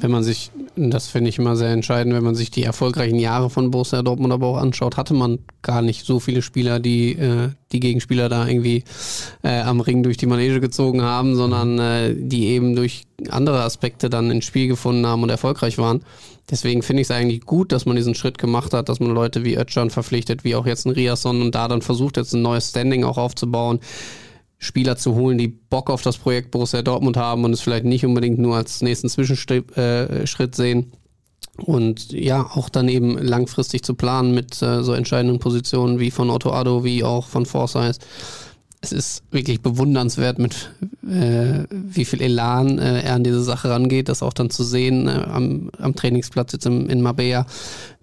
Wenn man sich, das finde ich immer sehr entscheidend, wenn man sich die erfolgreichen Jahre von Borussia Dortmund aber auch anschaut, hatte man gar nicht so viele Spieler, die äh, die Gegenspieler da irgendwie äh, am Ring durch die Manege gezogen haben, sondern äh, die eben durch andere Aspekte dann ins Spiel gefunden haben und erfolgreich waren. Deswegen finde ich es eigentlich gut, dass man diesen Schritt gemacht hat, dass man Leute wie Özcan verpflichtet, wie auch jetzt ein Riasson und da dann versucht, jetzt ein neues Standing auch aufzubauen. Spieler zu holen, die Bock auf das Projekt Borussia Dortmund haben und es vielleicht nicht unbedingt nur als nächsten Zwischenschritt äh, sehen. Und ja, auch dann eben langfristig zu planen mit äh, so entscheidenden Positionen wie von Otto Addo, wie auch von Forsyth es ist wirklich bewundernswert, mit äh, wie viel Elan äh, er an diese Sache rangeht, das auch dann zu sehen äh, am, am, Trainingsplatz jetzt im, in Mabea,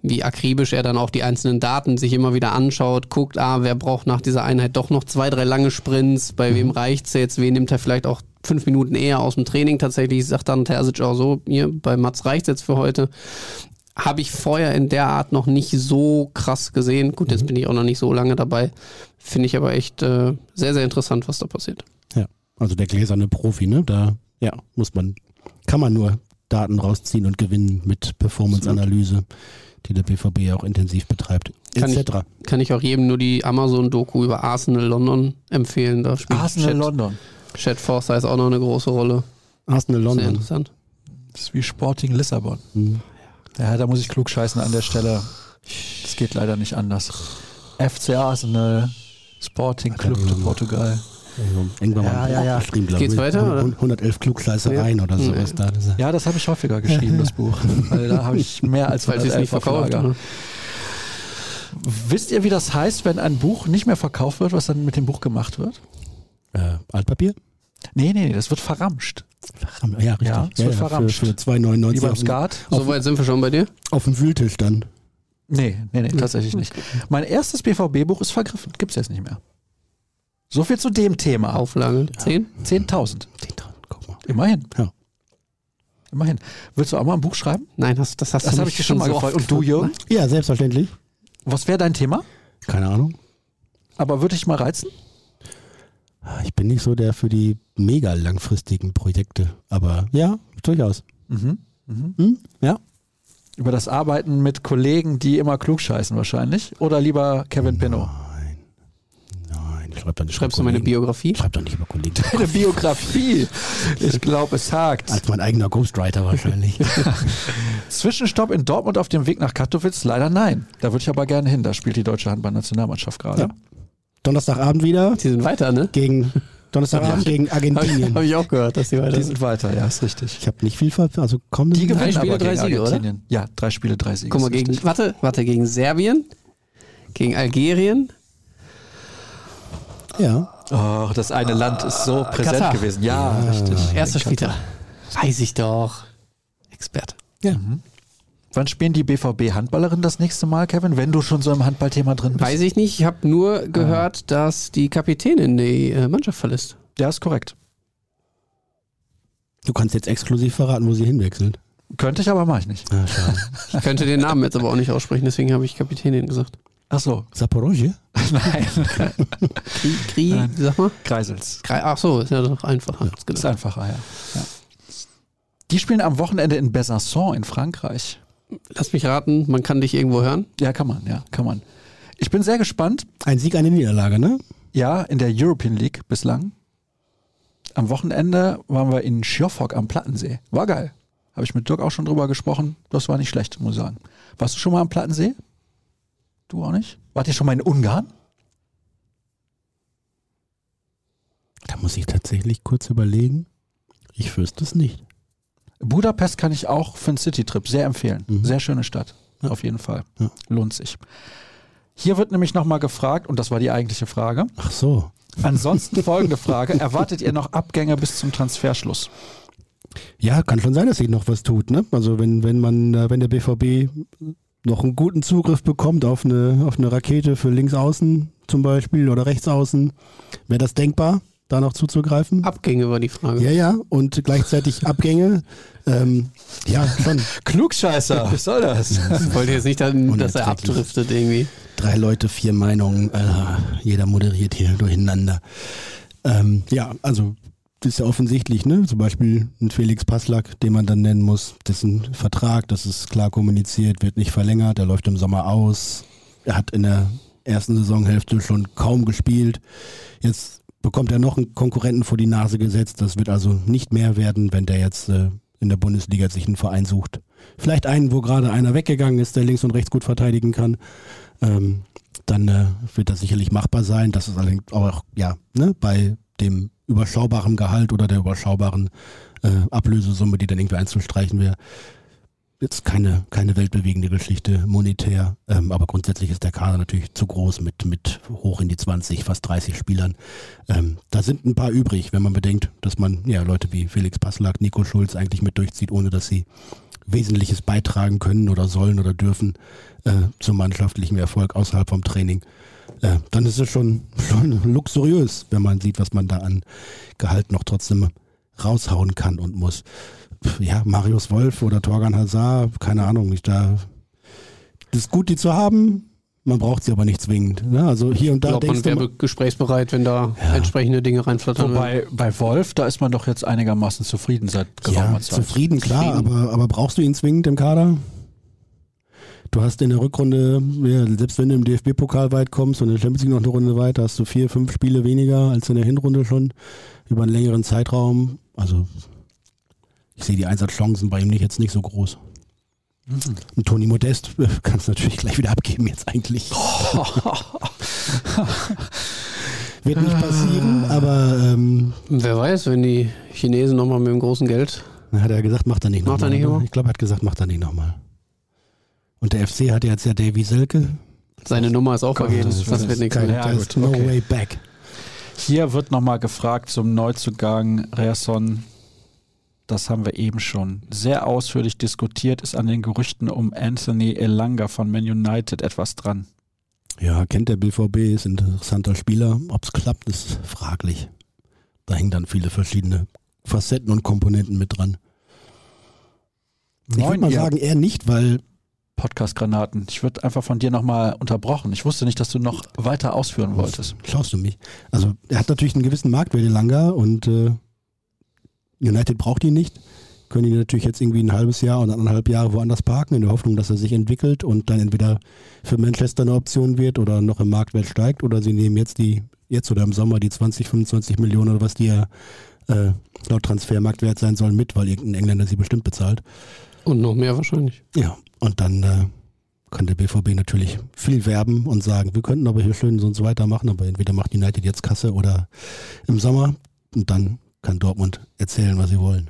wie akribisch er dann auch die einzelnen Daten sich immer wieder anschaut, guckt, ah, wer braucht nach dieser Einheit doch noch zwei, drei lange Sprints, bei mhm. wem reicht's jetzt, wen nimmt er vielleicht auch fünf Minuten eher aus dem Training tatsächlich, sagt dann Terzic auch so, hier, bei Mats reicht's jetzt für heute habe ich vorher in der Art noch nicht so krass gesehen. Gut, jetzt mhm. bin ich auch noch nicht so lange dabei. Finde ich aber echt äh, sehr, sehr interessant, was da passiert. Ja, also der gläserne Profi, ne? Da ja, muss man, kann man nur Daten rausziehen und gewinnen mit Performance-Analyse, die der BVB auch intensiv betreibt. Kann ich, kann ich auch jedem nur die Amazon-Doku über Arsenal London empfehlen. Da spielt Arsenal Chat, London. Chad Forsyth ist auch noch eine große Rolle. Arsenal London. Sehr interessant. Das ist wie Sporting Lissabon. Mhm. Ja, da muss ich klug scheißen an der Stelle. Das geht leider nicht anders. FC Arsenal, Sporting Club de Portugal. Also, irgendwann ja, mal ja, ja. geschrieben, glaube Geht's weiter? 111 Klugscheißereien ja. oder sowas da. Ja, das habe ich häufiger geschrieben, das Buch. Weil da habe ich mehr als 111 nicht verkauft. Wisst ihr, wie das heißt, wenn ein Buch nicht mehr verkauft wird, was dann mit dem Buch gemacht wird? Äh, Altpapier? Nee, nee, nee, das wird verramscht. Verramscht, ja, richtig. Ja, das ja, wird verramscht. Für, für 2,99 Wie beim Skat. So weit sind wir schon bei dir? Auf dem Wühltisch dann. Nee, nee, nee, tatsächlich nicht. Mein erstes BVB-Buch ist vergriffen. Gibt's jetzt nicht mehr. So viel zu dem Thema. Auflage. Zehn? Zehntausend. Zehntausend, guck mal. Immerhin. Ja. Immerhin. Willst du auch mal ein Buch schreiben? Nein, das, das hast das habe ich dir schon mal so gefragt. Und du, Jürgen? Ja, selbstverständlich. Was wäre dein Thema? Keine Ahnung. Aber würde ich mal reizen? Ich bin nicht so der für die mega langfristigen Projekte, aber ja, durchaus. Mhm. Mhm. Hm? Ja. Über das Arbeiten mit Kollegen, die immer klug scheißen wahrscheinlich? Oder lieber Kevin Pinot? Nein. Nein, ich schreib doch nicht Schreibst du meine Biografie? Schreib doch nicht über Kollegen. Deine Biografie? Ich glaube, es hakt. Als mein eigener Ghostwriter wahrscheinlich. Zwischenstopp in Dortmund auf dem Weg nach Katowice? Leider nein. Da würde ich aber gerne hin. Da spielt die deutsche Handballnationalmannschaft gerade. Ja. Donnerstagabend wieder. Die sind weiter, ne? Gegen Donnerstagabend gegen Argentinien. Habe ich auch gehört, dass die weiter Die sind weiter, ja, ist richtig. Ich habe nicht viel ver also kommen Die drei Spiele, drei Siege, oder? Ja, drei Spiele, drei Siege. Guck mal, gegen, warte, warte, gegen Serbien, gegen Algerien. Ja. Oh, das eine Land ist so präsent Katar. gewesen. Ja, ja richtig. Erster Spieltag. Weiß ich doch. Experte. Ja. Mhm. Wann spielen die BVB-Handballerinnen das nächste Mal, Kevin, wenn du schon so im Handballthema drin bist? Weiß ich nicht. Ich habe nur gehört, ah. dass die Kapitänin die äh, Mannschaft verlässt. Ja, ist korrekt. Du kannst jetzt exklusiv verraten, wo sie hinwechselt. Könnte ich, aber mache ich nicht. Ah, schade. Ich könnte den Namen jetzt aber auch nicht aussprechen, deswegen habe ich Kapitänin gesagt. Ach so. Saporosje? Nein. Kri, Kri Nein. sag mal. Kreisels. Kri- Ach so, ist ja doch einfacher. als Ist einfacher, ja. ja. Die spielen am Wochenende in Besançon in Frankreich. Lass mich raten, man kann dich irgendwo hören. Ja, kann man, ja, kann man. Ich bin sehr gespannt. Ein Sieg, eine Niederlage, ne? Ja, in der European League bislang. Am Wochenende waren wir in Schiofok am Plattensee. War geil. Habe ich mit Dirk auch schon drüber gesprochen. Das war nicht schlecht, muss ich sagen. Warst du schon mal am Plattensee? Du auch nicht? Wart ihr schon mal in Ungarn? Da muss ich tatsächlich kurz überlegen. Ich wüsste es nicht. Budapest kann ich auch für einen Citytrip sehr empfehlen. Mhm. Sehr schöne Stadt. Ja. Auf jeden Fall. Ja. Lohnt sich. Hier wird nämlich nochmal gefragt, und das war die eigentliche Frage. Ach so. Ansonsten folgende Frage. Erwartet ihr noch Abgänge bis zum Transferschluss? Ja, kann schon sein, dass sich noch was tut, ne? Also wenn, wenn man, äh, wenn der BVB noch einen guten Zugriff bekommt auf eine, auf eine Rakete für links außen zum Beispiel oder rechts außen, wäre das denkbar, da noch zuzugreifen? Abgänge war die Frage. Ja, ja, und gleichzeitig Abgänge. Ähm, ja, schon. Klugscheißer, was soll das? Ich wollte jetzt nicht, dann, dass er abdriftet irgendwie. Drei Leute, vier Meinungen, äh, jeder moderiert hier durcheinander. Ähm, ja, also das ist ja offensichtlich, ne? Zum Beispiel ein Felix Passlack, den man dann nennen muss, dessen Vertrag, das ist klar kommuniziert, wird nicht verlängert, er läuft im Sommer aus. Er hat in der ersten Saisonhälfte schon kaum gespielt. Jetzt bekommt er noch einen Konkurrenten vor die Nase gesetzt. Das wird also nicht mehr werden, wenn der jetzt äh, in der Bundesliga sich einen Verein sucht. Vielleicht einen, wo gerade einer weggegangen ist, der links und rechts gut verteidigen kann. Ähm, dann äh, wird das sicherlich machbar sein. Das ist allerdings auch ja ne, bei dem überschaubaren Gehalt oder der überschaubaren äh, Ablösesumme, die dann irgendwie einzustreichen wäre. Jetzt keine, keine weltbewegende Geschichte monetär, ähm, aber grundsätzlich ist der Kader natürlich zu groß mit, mit hoch in die 20, fast 30 Spielern. Ähm, da sind ein paar übrig, wenn man bedenkt, dass man ja Leute wie Felix Passlack, Nico Schulz eigentlich mit durchzieht, ohne dass sie Wesentliches beitragen können oder sollen oder dürfen äh, zum mannschaftlichen Erfolg außerhalb vom Training. Äh, dann ist es schon, schon luxuriös, wenn man sieht, was man da an Gehalt noch trotzdem raushauen kann und muss. Ja, Marius Wolf oder Torgan Hazard, keine Ahnung, ich da. Das ist gut, die zu haben. Man braucht sie aber nicht zwingend. Ne? Also hier und Ich da glaube, man denkst du, wäre gesprächsbereit, wenn da Ja. entsprechende Dinge reinflattern. Wobei bei Wolf, da ist man doch jetzt einigermaßen zufrieden seit geraumer ja, Zeit. zufrieden, klar, Zufrieden. aber, aber brauchst du ihn zwingend im Kader? Du hast in der Rückrunde, ja, selbst wenn du im DFB-Pokal weit kommst und in der Champions League noch eine Runde weiter, hast du vier, fünf Spiele weniger als in der Hinrunde schon über einen längeren Zeitraum. Also ich sehe die Einsatzchancen bei ihm nicht jetzt nicht so groß. Und Toni Modest äh, kannst du natürlich gleich wieder abgeben jetzt eigentlich. Wird nicht passieren, aber ähm, Wer weiß, wenn die Chinesen nochmal mit dem großen Geld. Dann hat er gesagt, macht er nicht Macht er nochmal. nicht oder? immer? Ich glaube, er hat gesagt, macht er nicht nochmal. Und der FC hat jetzt ja Davy Selke. Seine Nummer ist auch vergeben. das Das, wird nichts Kein, mehr. Ja, no okay. way back. Hier wird nochmal gefragt zum Neuzugang Reasson. Das haben wir eben schon sehr ausführlich diskutiert. Ist an den Gerüchten um Anthony Elanga von Man United etwas dran? Ja, kennt der BVB, ist ein interessanter Spieler. Ob es klappt, ist fraglich. Da hängen dann viele verschiedene Facetten und Komponenten mit dran. Ich würde mal ihr sagen, eher nicht, weil Podcast-Granaten. Ich würde einfach von dir nochmal unterbrochen. Ich wusste nicht, dass du noch weiter ausführen wolltest. Schaust du mich? Also er hat natürlich einen gewissen Marktwert Langa und äh, United braucht ihn nicht. Können ihn natürlich jetzt irgendwie ein halbes Jahr oder anderthalb Jahre woanders parken, in der Hoffnung, dass er sich entwickelt und dann entweder für Manchester eine Option wird oder noch im Marktwert steigt oder sie nehmen jetzt die, jetzt oder im Sommer die 20, 25 Millionen oder was die ja äh, laut Transfermarktwert sein sollen mit, weil irgendein Engländer sie bestimmt bezahlt. Und noch mehr wahrscheinlich. Ja, und dann äh, kann der BVB natürlich viel werben und sagen, wir könnten aber hier schön so und so weitermachen, aber entweder macht United jetzt Kasse oder im Sommer und dann kann Dortmund erzählen, was sie wollen.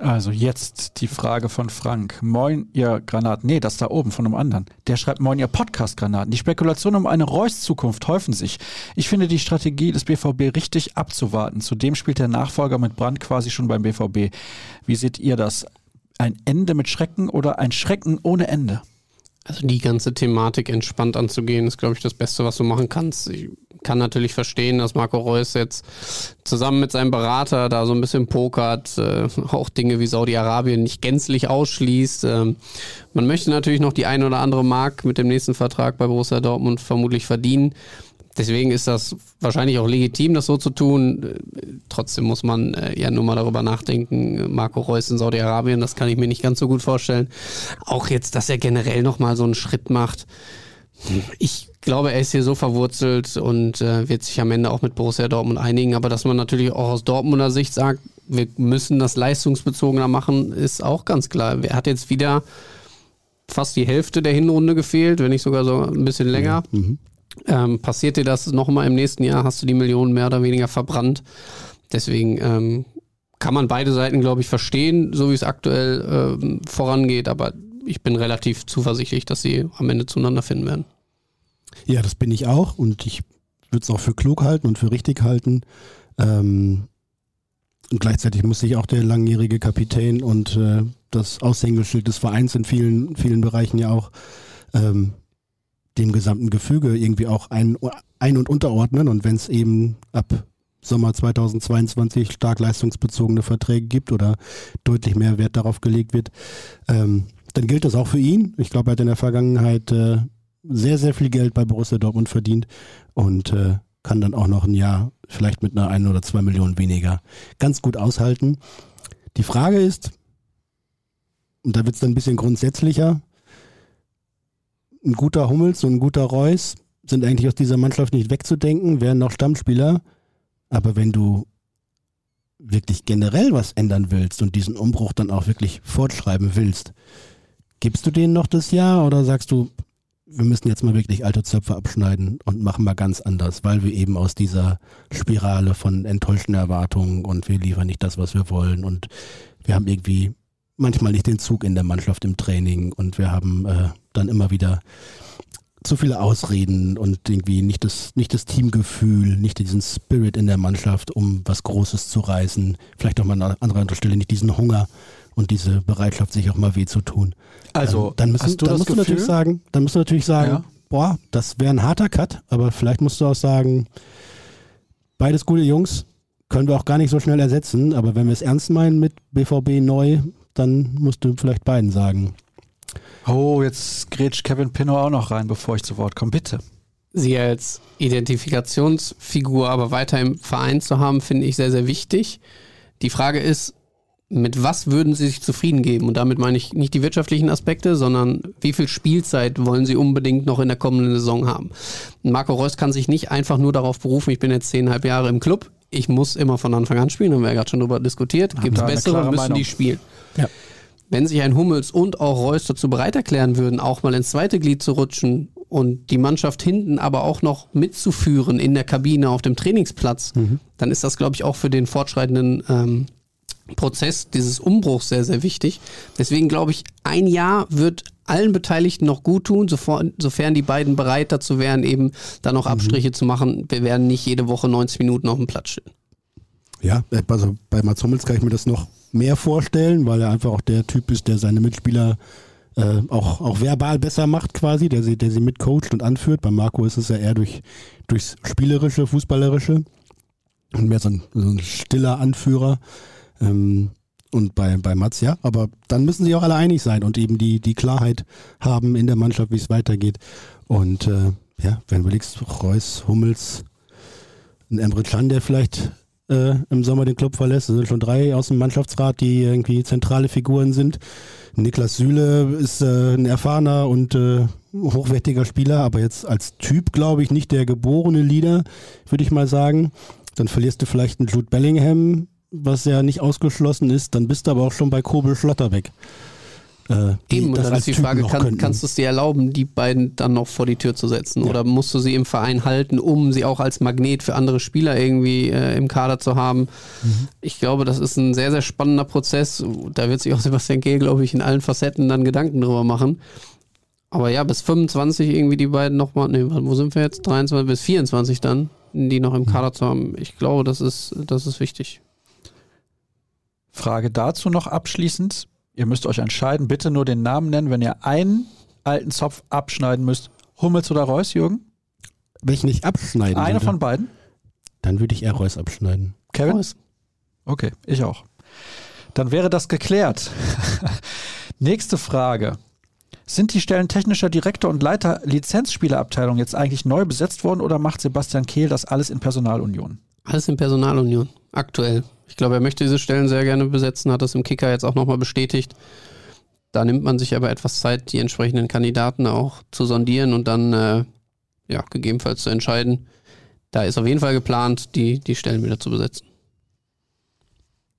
Also jetzt die Frage von Frank. Moin, ihr Granaten. Nee, das da oben von einem anderen. Der schreibt Moin, ihr Podcast-Granaten. Die Spekulationen um eine Reus-Zukunft häufen sich. Ich finde die Strategie des BVB richtig abzuwarten. Zudem spielt der Nachfolger mit Brand quasi schon beim BVB. Wie seht ihr das? Ein Ende mit Schrecken oder ein Schrecken ohne Ende? Also die ganze Thematik entspannt anzugehen, ist, glaube ich, das Beste, was du machen kannst. Ich kann natürlich verstehen, dass Marco Reus jetzt zusammen mit seinem Berater da so ein bisschen pokert, äh, auch Dinge wie Saudi-Arabien nicht gänzlich ausschließt. Ähm, man möchte natürlich noch die ein oder andere Mark mit dem nächsten Vertrag bei Borussia Dortmund vermutlich verdienen. Deswegen ist das wahrscheinlich auch legitim, das so zu tun. Trotzdem muss man äh, ja nur mal darüber nachdenken. Marco Reus in Saudi-Arabien, das kann ich mir nicht ganz so gut vorstellen. Auch jetzt, dass er generell nochmal so einen Schritt macht. Ich glaube, er ist hier so verwurzelt und äh, wird sich am Ende auch mit Borussia Dortmund einigen. Aber dass man natürlich auch aus Dortmunder Sicht sagt, wir müssen das leistungsbezogener machen, ist auch ganz klar. Er hat jetzt wieder fast die Hälfte der Hinrunde gefehlt, wenn nicht sogar so ein bisschen länger. Mhm. Ähm, passiert dir das nochmal im nächsten Jahr, hast du die Millionen mehr oder weniger verbrannt. Deswegen ähm, kann man beide Seiten, glaube ich, verstehen, so wie es aktuell ähm, vorangeht. Aber ich bin relativ zuversichtlich, dass sie am Ende zueinander finden werden. Ja, das bin ich auch und ich würde es auch für klug halten und für richtig halten. Ähm, und gleichzeitig muss sich auch der langjährige Kapitän und äh, das Aushängeschild des Vereins in vielen, vielen Bereichen ja auch ähm, dem gesamten Gefüge irgendwie auch ein, ein- und unterordnen. Und wenn es eben ab Sommer 2022 stark leistungsbezogene Verträge gibt oder deutlich mehr Wert darauf gelegt wird, ähm, dann gilt das auch für ihn. Ich glaube, er hat in der Vergangenheit äh, sehr, sehr viel Geld bei Borussia Dortmund verdient und äh, kann dann auch noch ein Jahr vielleicht mit einer ein oder zwei Millionen weniger ganz gut aushalten. Die Frage ist, und da wird es dann ein bisschen grundsätzlicher, ein guter Hummels und ein guter Reus sind eigentlich aus dieser Mannschaft nicht wegzudenken, wären noch Stammspieler. Aber wenn du wirklich generell was ändern willst und diesen Umbruch dann auch wirklich fortschreiben willst, gibst du denen noch das Jahr oder sagst du, wir müssen jetzt mal wirklich alte Zöpfe abschneiden und machen mal ganz anders, weil wir eben aus dieser Spirale von enttäuschten Erwartungen und wir liefern nicht das, was wir wollen und wir haben irgendwie manchmal nicht den Zug in der Mannschaft im Training und wir haben äh, dann immer wieder zu viele Ausreden und irgendwie nicht das, nicht das Teamgefühl, nicht diesen Spirit in der Mannschaft, um was Großes zu reißen. Vielleicht auch mal an anderer Stelle nicht diesen Hunger und diese Bereitschaft, sich auch mal weh zu tun. Also, ähm, dann, müssen, hast du dann das musst Gefühl? du natürlich sagen, dann musst du natürlich sagen, Ja. boah, das wäre ein harter Cut, aber vielleicht musst du auch sagen, beides gute Jungs, können wir auch gar nicht so schnell ersetzen, aber wenn wir es ernst meinen mit BVB neu, dann musst du vielleicht beiden sagen. Oh, jetzt grätscht Kevin Pinot auch noch rein, bevor ich zu Wort komme. Bitte. sie als Identifikationsfigur aber weiter im Verein zu haben, finde ich sehr, sehr wichtig. Die Frage ist, mit was würden sie sich zufrieden geben? Und damit meine ich nicht die wirtschaftlichen Aspekte, sondern wie viel Spielzeit wollen sie unbedingt noch in der kommenden Saison haben? Marco Reus kann sich nicht einfach nur darauf berufen, ich bin jetzt zehnhalb Jahre im Club, ich muss immer von Anfang an spielen, haben wir ja gerade schon drüber diskutiert. Gibt es bessere, müssen Meinung. die spielen. Ja. Wenn sich ein Hummels und auch Reus dazu bereit erklären würden, auch mal ins zweite Glied zu rutschen und die Mannschaft hinten aber auch noch mitzuführen in der Kabine auf dem Trainingsplatz, dann ist das, glaube ich, auch für den fortschreitenden ähm, Prozess dieses Umbruchs sehr, sehr wichtig. Deswegen glaube ich, ein Jahr wird allen Beteiligten noch gut tun, sofern, die beiden bereit dazu wären, eben da noch Abstriche zu machen. Wir werden nicht jede Woche 90 Minuten auf dem Platz stehen. Ja, also bei Mats Hummels kann ich mir das noch mehr vorstellen, weil er einfach auch der Typ ist, der seine Mitspieler äh, auch, auch verbal besser macht quasi, der sie, der sie mitcoacht und anführt. Bei Marco ist es ja eher durch, durchs Spielerische, Fußballerische und mehr so ein, so ein stiller Anführer. Ähm, und bei, bei Mats, ja, aber dann müssen sie auch alle einig sein und eben die, die Klarheit haben in der Mannschaft, wie es weitergeht. Und äh, ja, wenn du überlegst, Reus, Hummels, ein Emre Can, der vielleicht äh, im Sommer den Club verlässt. Es sind schon drei aus dem Mannschaftsrat, die irgendwie zentrale Figuren sind. Niklas Süle ist äh, ein erfahrener und äh, hochwertiger Spieler, aber jetzt als Typ, glaube ich, nicht der geborene Leader, würde ich mal sagen. Dann verlierst du vielleicht einen Jude Bellingham, was ja nicht ausgeschlossen ist. Dann bist du aber auch schon bei Kobel Schlotterbeck. Äh, Eben, und das dann als ist die Typen Frage, kann, kannst du es dir erlauben, die beiden dann noch vor die Tür zu setzen? Oder musst du sie im Verein halten, um sie auch als Magnet für andere Spieler irgendwie äh, im Kader zu haben? Mhm. Ich glaube, das ist ein sehr, sehr spannender Prozess. Da wird sich auch Sebastian Kehl, glaube ich, in allen Facetten dann Gedanken drüber machen. Aber ja, bis 25 irgendwie die beiden nochmal, nee, wo sind wir jetzt? 23 bis 24 dann, die noch im Kader zu haben. Ich glaube, das ist, das ist wichtig. Frage dazu noch abschließend. Ihr müsst euch entscheiden, bitte nur den Namen nennen, wenn ihr einen alten Zopf abschneiden müsst. Hummels oder Reus, Jürgen? welchen ich abschneiden Eine würde, von beiden? dann würde ich eher Reus abschneiden. Kevin? Reus. Okay, ich auch. Dann wäre das geklärt. Nächste Frage. Sind die Stellen technischer Direktor und Leiter Lizenzspielerabteilung jetzt eigentlich neu besetzt worden oder macht Sebastian Kehl das alles in Personalunion? Alles in Personalunion, aktuell. Ich glaube, er möchte diese Stellen sehr gerne besetzen, hat das im Kicker jetzt auch nochmal bestätigt. Da nimmt man sich aber etwas Zeit, die entsprechenden Kandidaten auch zu sondieren und dann äh, ja, gegebenenfalls zu entscheiden. Da ist auf jeden Fall geplant, die, die Stellen wieder zu besetzen.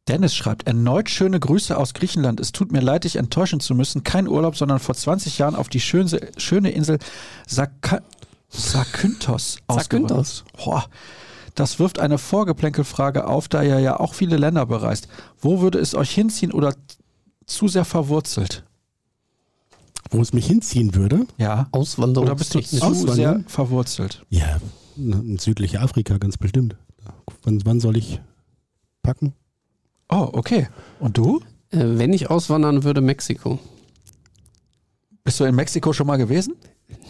Dennis schreibt, erneut schöne Grüße aus Griechenland. Es tut mir leid, dich enttäuschen zu müssen. Kein Urlaub, sondern vor 20 Jahren auf die schöne, schöne Insel Sak Zakynthos ausgewandert. Zakynthos. Das wirft eine Vorgeplänkelfrage auf, da ihr ja auch viele Länder bereist. Wo würde es euch hinziehen oder zu sehr verwurzelt? Wo es mich hinziehen würde? Ja. Auswanderung. Oder bist du zu Auswandern? sehr verwurzelt? Ja, in südliche Afrika ganz bestimmt. Wann, wann soll ich packen? Oh, okay. Und du? Äh, wenn ich auswandern würde, Mexiko. Bist du in Mexiko schon mal gewesen?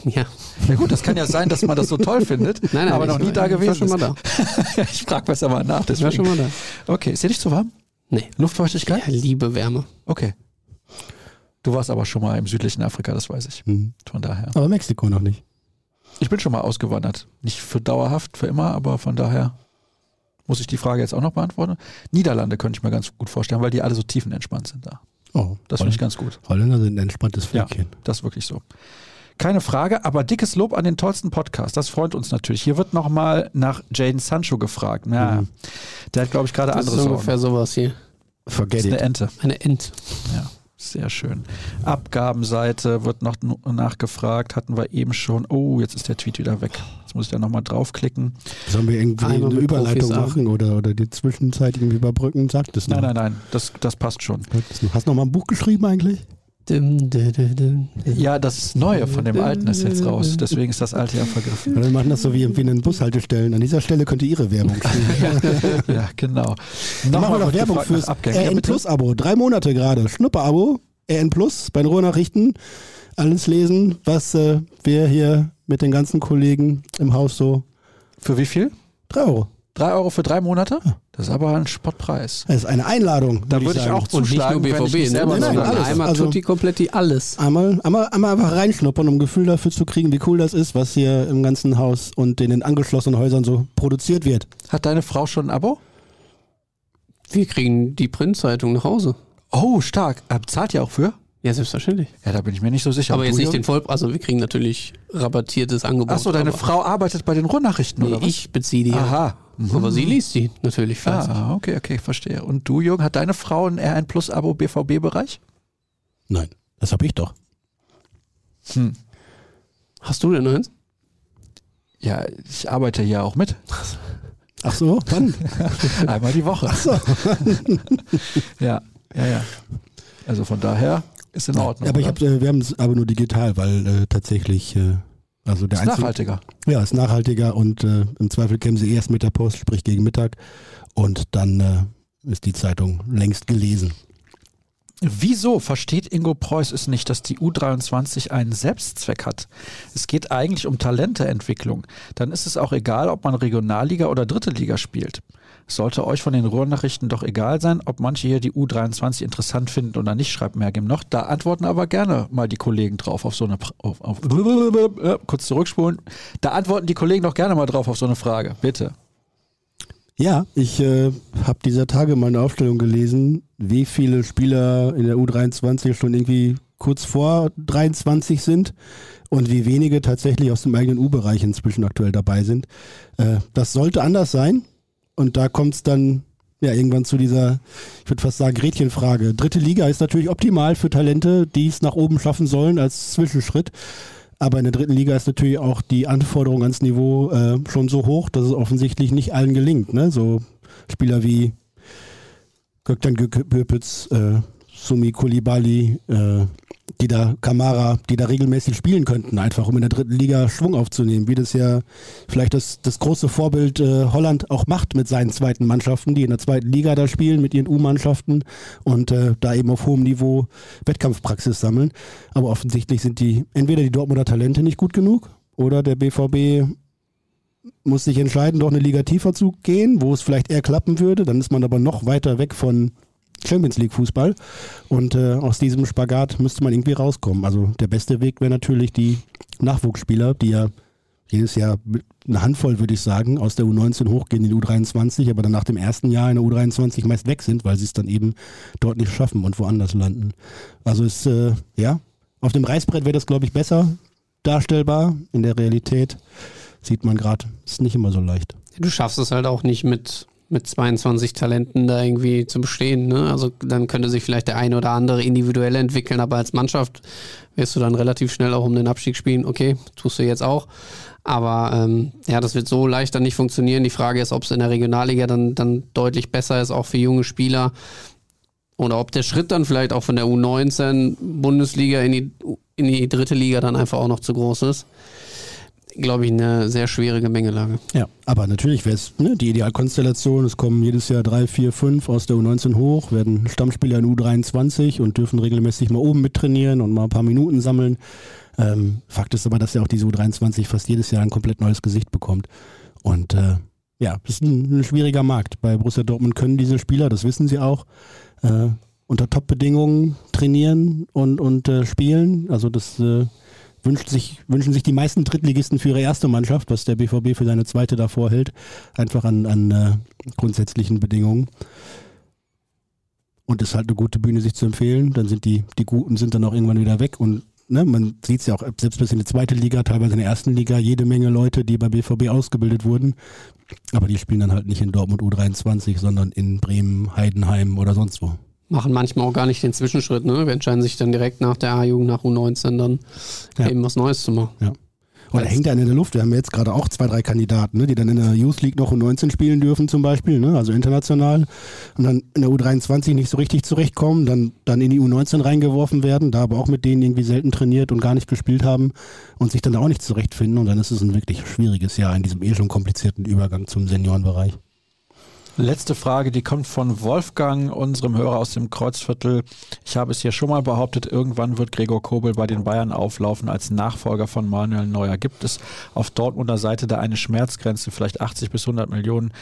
Ja. Ja gut, das kann ja sein, dass man das so toll findet, Nein, nein, aber noch ich, nie da ich war gewesen schon mal da. ich frage besser mal nach. Ich war schon Deswegen. mal da. Okay, ist dir nicht zu warm? Nee. Luftfeuchtigkeit? Ja, liebe Wärme. Okay. Du warst aber schon mal im südlichen Afrika, das weiß ich. Hm. Von daher. Aber Mexiko noch nicht. Ich bin schon mal ausgewandert. Nicht für dauerhaft, für immer, aber von daher muss ich die Frage jetzt auch noch beantworten. Niederlande könnte ich mir ganz gut vorstellen, weil die alle so tiefenentspannt sind da. Oh, Das finde ich ganz gut. Holländer sind ein entspanntes Ja. Fleckchen. Das ist wirklich so. Keine Frage, aber dickes Lob an den tollsten Podcast. Das freut uns natürlich. Hier wird nochmal nach Jaden Sancho gefragt. Ja, Mhm. der hat, glaube ich, gerade Das andere ist Sorgen. ungefähr sowas hier. Das Forget ist eine. Ente. Eine Ent. Ja, sehr schön. Abgabenseite wird noch nachgefragt. Hatten wir eben schon. Oh, jetzt ist der Tweet wieder weg. Jetzt muss ich da nochmal draufklicken. Sollen wir irgendwie Einmal eine Überleitung machen oder, oder die Zwischenzeit irgendwie überbrücken? Sagt es noch. Nein, nein, nein. Das, das passt schon. Hast du noch mal ein Buch geschrieben eigentlich? Ja, das Neue von dem Alten ist jetzt raus. Deswegen ist das Alte ja vergriffen. Ja, dann machen das so wie, in den Bushaltestellen. An dieser Stelle könnt ihr ihre Werbung stehen. Ja, genau. Dann machen wir noch Werbung fürs. Ja, RN. Plus Abo. Drei Monate gerade. Schnupper-Abo. RN Plus bei den Ruhrnachrichten. Alles lesen, was äh, wir hier mit den ganzen Kollegen im Haus so. Für wie viel? Drei Euro. Drei Euro für drei Monate? Das ist aber ein Spottpreis. Das ist eine Einladung. Da würde ich sagen. auch Und nicht nur zuschlagen, ich BVB, ne? Nein, nein, alles. Einmal Also- Tutti Kompletti, alles. Einmal, einmal, einmal einfach reinschnuppern, um ein Gefühl dafür zu kriegen, wie cool das ist, was hier im ganzen Haus und in den angeschlossenen Häusern so produziert wird. Hat deine Frau schon ein Abo? Wir kriegen die Printzeitung nach Hause. Oh, stark. Er zahlt ja auch für? Ja, selbstverständlich. Ja, da bin ich mir nicht so sicher. aber jetzt nicht den Jürgen? Voll... Also wir kriegen natürlich rabattiertes Angebot. Achso, deine Frau arbeitet bei den Ruhrnachrichten, Nee, oder was? ich beziehe die. ja. Aha. Aber sie liest die natürlich fleißig. Ah, okay, okay, verstehe. Und du, Jürgen, hat deine Frau ein R1 Plus Abo BVB-Bereich? Nein, das habe ich doch. Hm. Hast du denn eins? Ja, ich arbeite ja auch mit. Ach so, wann? Einmal die Woche. so. Ja, ja, ja. Also von daher ist in Ordnung. aber ich hab, äh, wir haben es aber nur digital, weil äh, tatsächlich, äh, also der ist einzige- nachhaltiger. Ja, ist nachhaltiger und äh, im Zweifel kämen sie erst mit der Post, sprich gegen Mittag. Und dann äh, ist die Zeitung längst gelesen. Wieso versteht Ingo Preuß es nicht, dass die U23 einen Selbstzweck hat? Es geht eigentlich um Talenteentwicklung. Dann ist es auch egal, ob man Regionalliga oder Dritte Liga spielt. Sollte euch von den Ruhrnachrichten doch egal sein, ob manche hier die U23 interessant finden oder nicht, schreibt Mergim noch. Da antworten aber gerne mal die Kollegen drauf auf so eine auf, auf, kurz zurückspulen. Da antworten die Kollegen doch gerne mal drauf auf so eine Frage. Bitte. Ja, ich äh, habe dieser Tage mal eine Aufstellung gelesen, wie viele Spieler in der U23 schon irgendwie kurz vor 23 sind und wie wenige tatsächlich aus dem eigenen U-Bereich inzwischen aktuell dabei sind. Äh, das sollte anders sein und da kommt es dann ja irgendwann zu dieser, ich würde fast sagen, Gretchenfrage. Dritte Liga ist natürlich optimal für Talente, die es nach oben schaffen sollen als Zwischenschritt. Aber in der dritten Liga ist natürlich auch die Anforderung ans Niveau äh, schon so hoch, dass es offensichtlich nicht allen gelingt. Ne? So Spieler wie Gökhan Göpitz, äh, Sumi Kulibali, äh, die da Kamara, die da regelmäßig spielen könnten, einfach um in der dritten Liga Schwung aufzunehmen, wie das ja vielleicht das, das große Vorbild äh, Holland auch macht mit seinen zweiten Mannschaften, die in der zweiten Liga da spielen mit ihren U-Mannschaften und äh, da eben auf hohem Niveau Wettkampfpraxis sammeln. Aber offensichtlich sind die entweder die Dortmunder Talente nicht gut genug oder der BVB muss sich entscheiden, doch eine Liga tiefer zu gehen, wo es vielleicht eher klappen würde. Dann ist man aber noch weiter weg von Champions League Fußball. Und äh, aus diesem Spagat müsste man irgendwie rauskommen. Also der beste Weg wäre natürlich die Nachwuchsspieler, die ja jedes Jahr eine Handvoll, würde ich sagen, aus der U19 hochgehen in die U23, aber dann nach dem ersten Jahr in der U23 meist weg sind, weil sie es dann eben dort nicht schaffen und woanders landen. Also ist, äh, ja, auf dem Reißbrett wäre das, glaube ich, besser darstellbar. In der Realität sieht man gerade, ist nicht immer so leicht. Du schaffst es halt auch nicht mit, mit 22 Talenten da irgendwie zu bestehen. Ne? Also dann könnte sich vielleicht der eine oder andere individuell entwickeln, aber als Mannschaft wirst du dann relativ schnell auch um den Abstieg spielen. Okay, tust du jetzt auch. Aber ähm, ja, das wird so leicht dann nicht funktionieren. Die Frage ist, ob es in der Regionalliga dann, dann deutlich besser ist, auch für junge Spieler. Oder ob der Schritt dann vielleicht auch von der U19 Bundesliga in die, in die dritte Liga dann einfach auch noch zu groß ist. Glaube ich, eine sehr schwere Gemengelage. Ja, aber natürlich wäre es ne, die Idealkonstellation. Es kommen jedes Jahr drei, vier, fünf aus der U19 hoch, werden Stammspieler in U23 und dürfen regelmäßig mal oben mittrainieren und mal ein paar Minuten sammeln. Ähm, Fakt ist aber, dass ja auch diese U23 fast jedes Jahr ein komplett neues Gesicht bekommt. Und äh, ja, das ist ein, ein, schwieriger Markt. Bei Borussia Dortmund können diese Spieler, das wissen sie auch, äh, unter Top-Bedingungen trainieren und, und äh, spielen. Also das äh, wünscht sich, wünschen sich die meisten Drittligisten für ihre erste Mannschaft, was der BVB für seine zweite davor hält, einfach an, an äh, grundsätzlichen Bedingungen. Und ist halt eine gute Bühne, sich zu empfehlen. Dann sind die, die Guten sind dann auch irgendwann wieder weg und ne, man sieht es ja auch selbst bis in die zweite Liga, teilweise in der ersten Liga, jede Menge Leute, die bei BVB ausgebildet wurden. Aber die spielen dann halt nicht in Dortmund U23, sondern in Bremen, Heidenheim oder sonst wo. Machen manchmal auch gar nicht den Zwischenschritt, ne? Wir entscheiden sich dann direkt nach der A-Jugend, nach U19 dann ja. eben was Neues zu machen. Ja. Oder hängt einer in der Luft. Wir haben jetzt gerade auch zwei, drei Kandidaten, ne, die dann in der Youth League noch U19 spielen dürfen zum Beispiel, ne, also international. Und dann in der U23 nicht so richtig zurechtkommen, dann, dann in die U19 reingeworfen werden, da aber auch mit denen irgendwie selten trainiert und gar nicht gespielt haben und sich dann auch nicht zurechtfinden. Und dann ist es ein wirklich schwieriges Jahr in diesem eh schon komplizierten Übergang zum Seniorenbereich. Letzte Frage, die kommt von Wolfgang, unserem Hörer aus dem Kreuzviertel. Ich habe es hier schon mal behauptet, irgendwann wird Gregor Kobel bei den Bayern auflaufen als Nachfolger von Manuel Neuer. Gibt es auf Dortmunder Seite da eine Schmerzgrenze, vielleicht 80 bis 100 Millionen?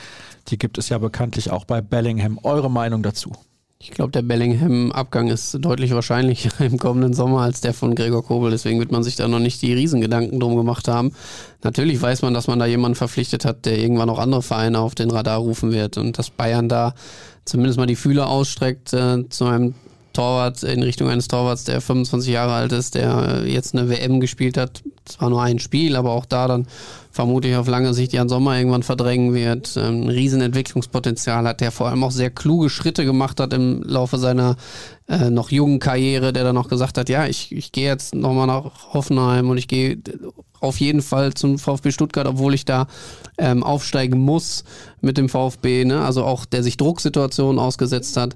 Die gibt es ja bekanntlich auch bei Bellingham. Eure Meinung dazu? Ich glaube, der Bellingham-Abgang ist deutlich wahrscheinlicher im kommenden Sommer als der von Gregor Kobel. Deswegen wird man sich da noch nicht die Riesengedanken drum gemacht haben. Natürlich weiß man, dass man da jemanden verpflichtet hat, der irgendwann auch andere Vereine auf den Radar rufen wird und dass Bayern da zumindest mal die Fühler ausstreckt äh, zu einem Torwart in Richtung eines Torwarts, der 25 Jahre alt ist, der jetzt eine WM gespielt hat. Zwar nur ein Spiel, aber auch da dann vermutlich auf lange Sicht Jan Sommer irgendwann verdrängen wird. Ähm, ein Riesenentwicklungspotenzial hat, der vor allem auch sehr kluge Schritte gemacht hat im Laufe seiner äh, noch jungen Karriere, der dann noch gesagt hat, ja, ich, ich gehe jetzt nochmal nach Hoffenheim und ich gehe auf jeden Fall zum VfB Stuttgart, obwohl ich da ähm, aufsteigen muss mit dem VfB, ne? also auch der sich Drucksituationen ausgesetzt hat.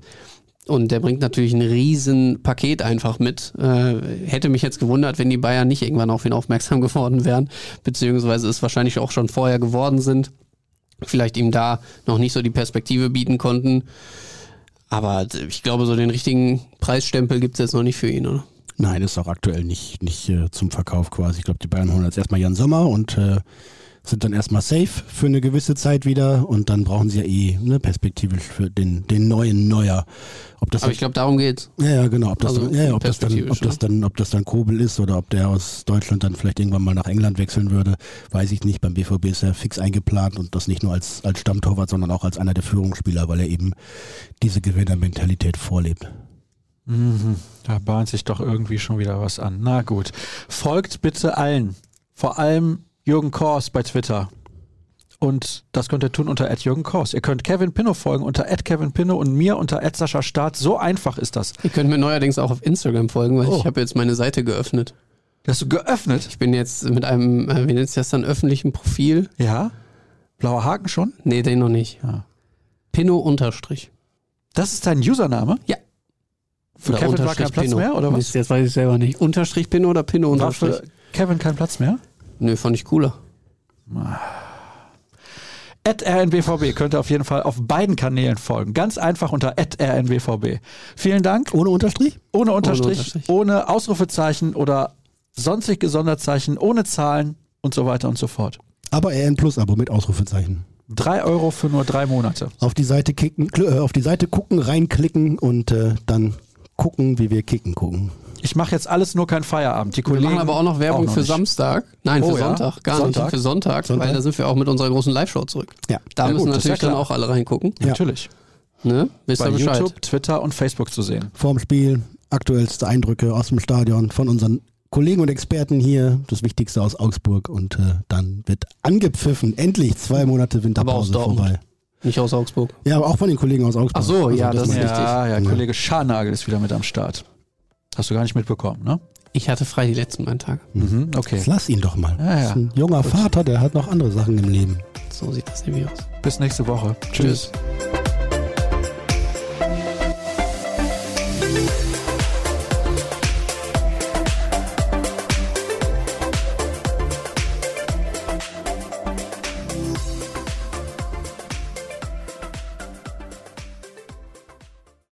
Und der bringt natürlich ein riesen Paket einfach mit. Äh, hätte mich jetzt gewundert, wenn die Bayern nicht irgendwann auf ihn aufmerksam geworden wären, beziehungsweise es wahrscheinlich auch schon vorher geworden sind. Vielleicht ihm da noch nicht so die Perspektive bieten konnten. Aber ich glaube, so den richtigen Preisstempel gibt es jetzt noch nicht für ihn, oder? Nein, ist auch aktuell nicht, nicht äh, zum Verkauf quasi. Ich glaube, die Bayern holen jetzt erstmal Jan Sommer und äh, sind dann erstmal safe für eine gewisse Zeit wieder und dann brauchen sie ja eh ne, perspektivisch für den, den neuen Neuer. Ob das Aber ich glaube, darum geht's. Ja, ja, genau. Ob das, also ja, ob, das dann, ob das dann, ob das dann Kobel ist oder ob der aus Deutschland dann vielleicht irgendwann mal nach England wechseln würde, weiß ich nicht. Beim BVB ist er fix eingeplant und das nicht nur als, als Stammtorwart, sondern auch als einer der Führungsspieler, weil er eben diese Gewinnermentalität vorlebt. Mhm. Da bahnt sich doch irgendwie schon wieder was an. Na gut. Folgt bitte allen. Vor allem Jürgen Kors bei Twitter. Und das könnt ihr tun unter Jürgen Kors. Ihr könnt Kevin Pinno folgen unter Kevin Pinno und mir unter Sascha Staat. So einfach ist das. Ihr könnt mir neuerdings auch auf Instagram folgen, weil oh. ich habe jetzt meine Seite geöffnet. Hast du geöffnet? Ich bin jetzt mit einem, äh, wie nennt sich das dann, öffentlichen Profil. Ja? Blauer Haken schon? Nee, den noch nicht. Ja. Pinno unterstrich. Das ist dein Username? Ja. Für oder Kevin war kein Platz Pinno. mehr, oder was? Jetzt weiß ich selber nicht. Unterstrich Pinno oder Pinno unterstrich? War für Kevin kein Platz mehr? Nö, fand ich cooler. At RNBVB könnt ihr auf jeden Fall auf beiden Kanälen folgen. Ganz einfach unter RNBVB. Vielen Dank. Ohne Unterstrich? Ohne Unterstrich, ohne, Unterstrich. ohne Ausrufezeichen oder sonstige Sonderzeichen, ohne Zahlen und so weiter und so fort. Aber RN Plus Abo mit Ausrufezeichen. Drei Euro für nur drei Monate. Auf die Seite kicken, äh, auf die Seite gucken, reinklicken und äh, dann gucken, wie wir kicken gucken. Ich mache jetzt alles nur kein Feierabend. Die Wir Kollegen machen aber auch noch Werbung noch für nicht. Samstag. Nein, für Oh ja? Sonntag. Gar Sonntag? nicht. Für Sonntag, Sonntag? weil da sind wir auch mit unserer großen Live-Show zurück. Ja. Da Ja müssen gut, das ja natürlich dann auch alle reingucken. Ja. Natürlich. Ne? Wisst Bei ihr Bescheid? YouTube, Twitter und Facebook zu sehen. Vorm Spiel aktuellste Eindrücke aus dem Stadion von unseren Kollegen und Experten hier, das Wichtigste aus Augsburg und äh, dann wird angepfiffen. Endlich zwei Monate Winterpause Aber aus Dortmund. vorbei. Nicht aus Augsburg. Ja, aber auch von den Kollegen aus Augsburg. Also Ach so, ja, das meine ist ich. richtig. Ja, ja, Ja. Kollege Scharnagel ist wieder mit am Start. Hast du gar nicht mitbekommen, ne? Ich hatte frei die letzten beiden Tage. Mhm, okay. Jetzt lass ihn doch mal. Ja, ja. Das ist ein junger Vater, der hat noch andere Sachen im Leben. So sieht das nämlich aus. Bis nächste Woche. Tschüss.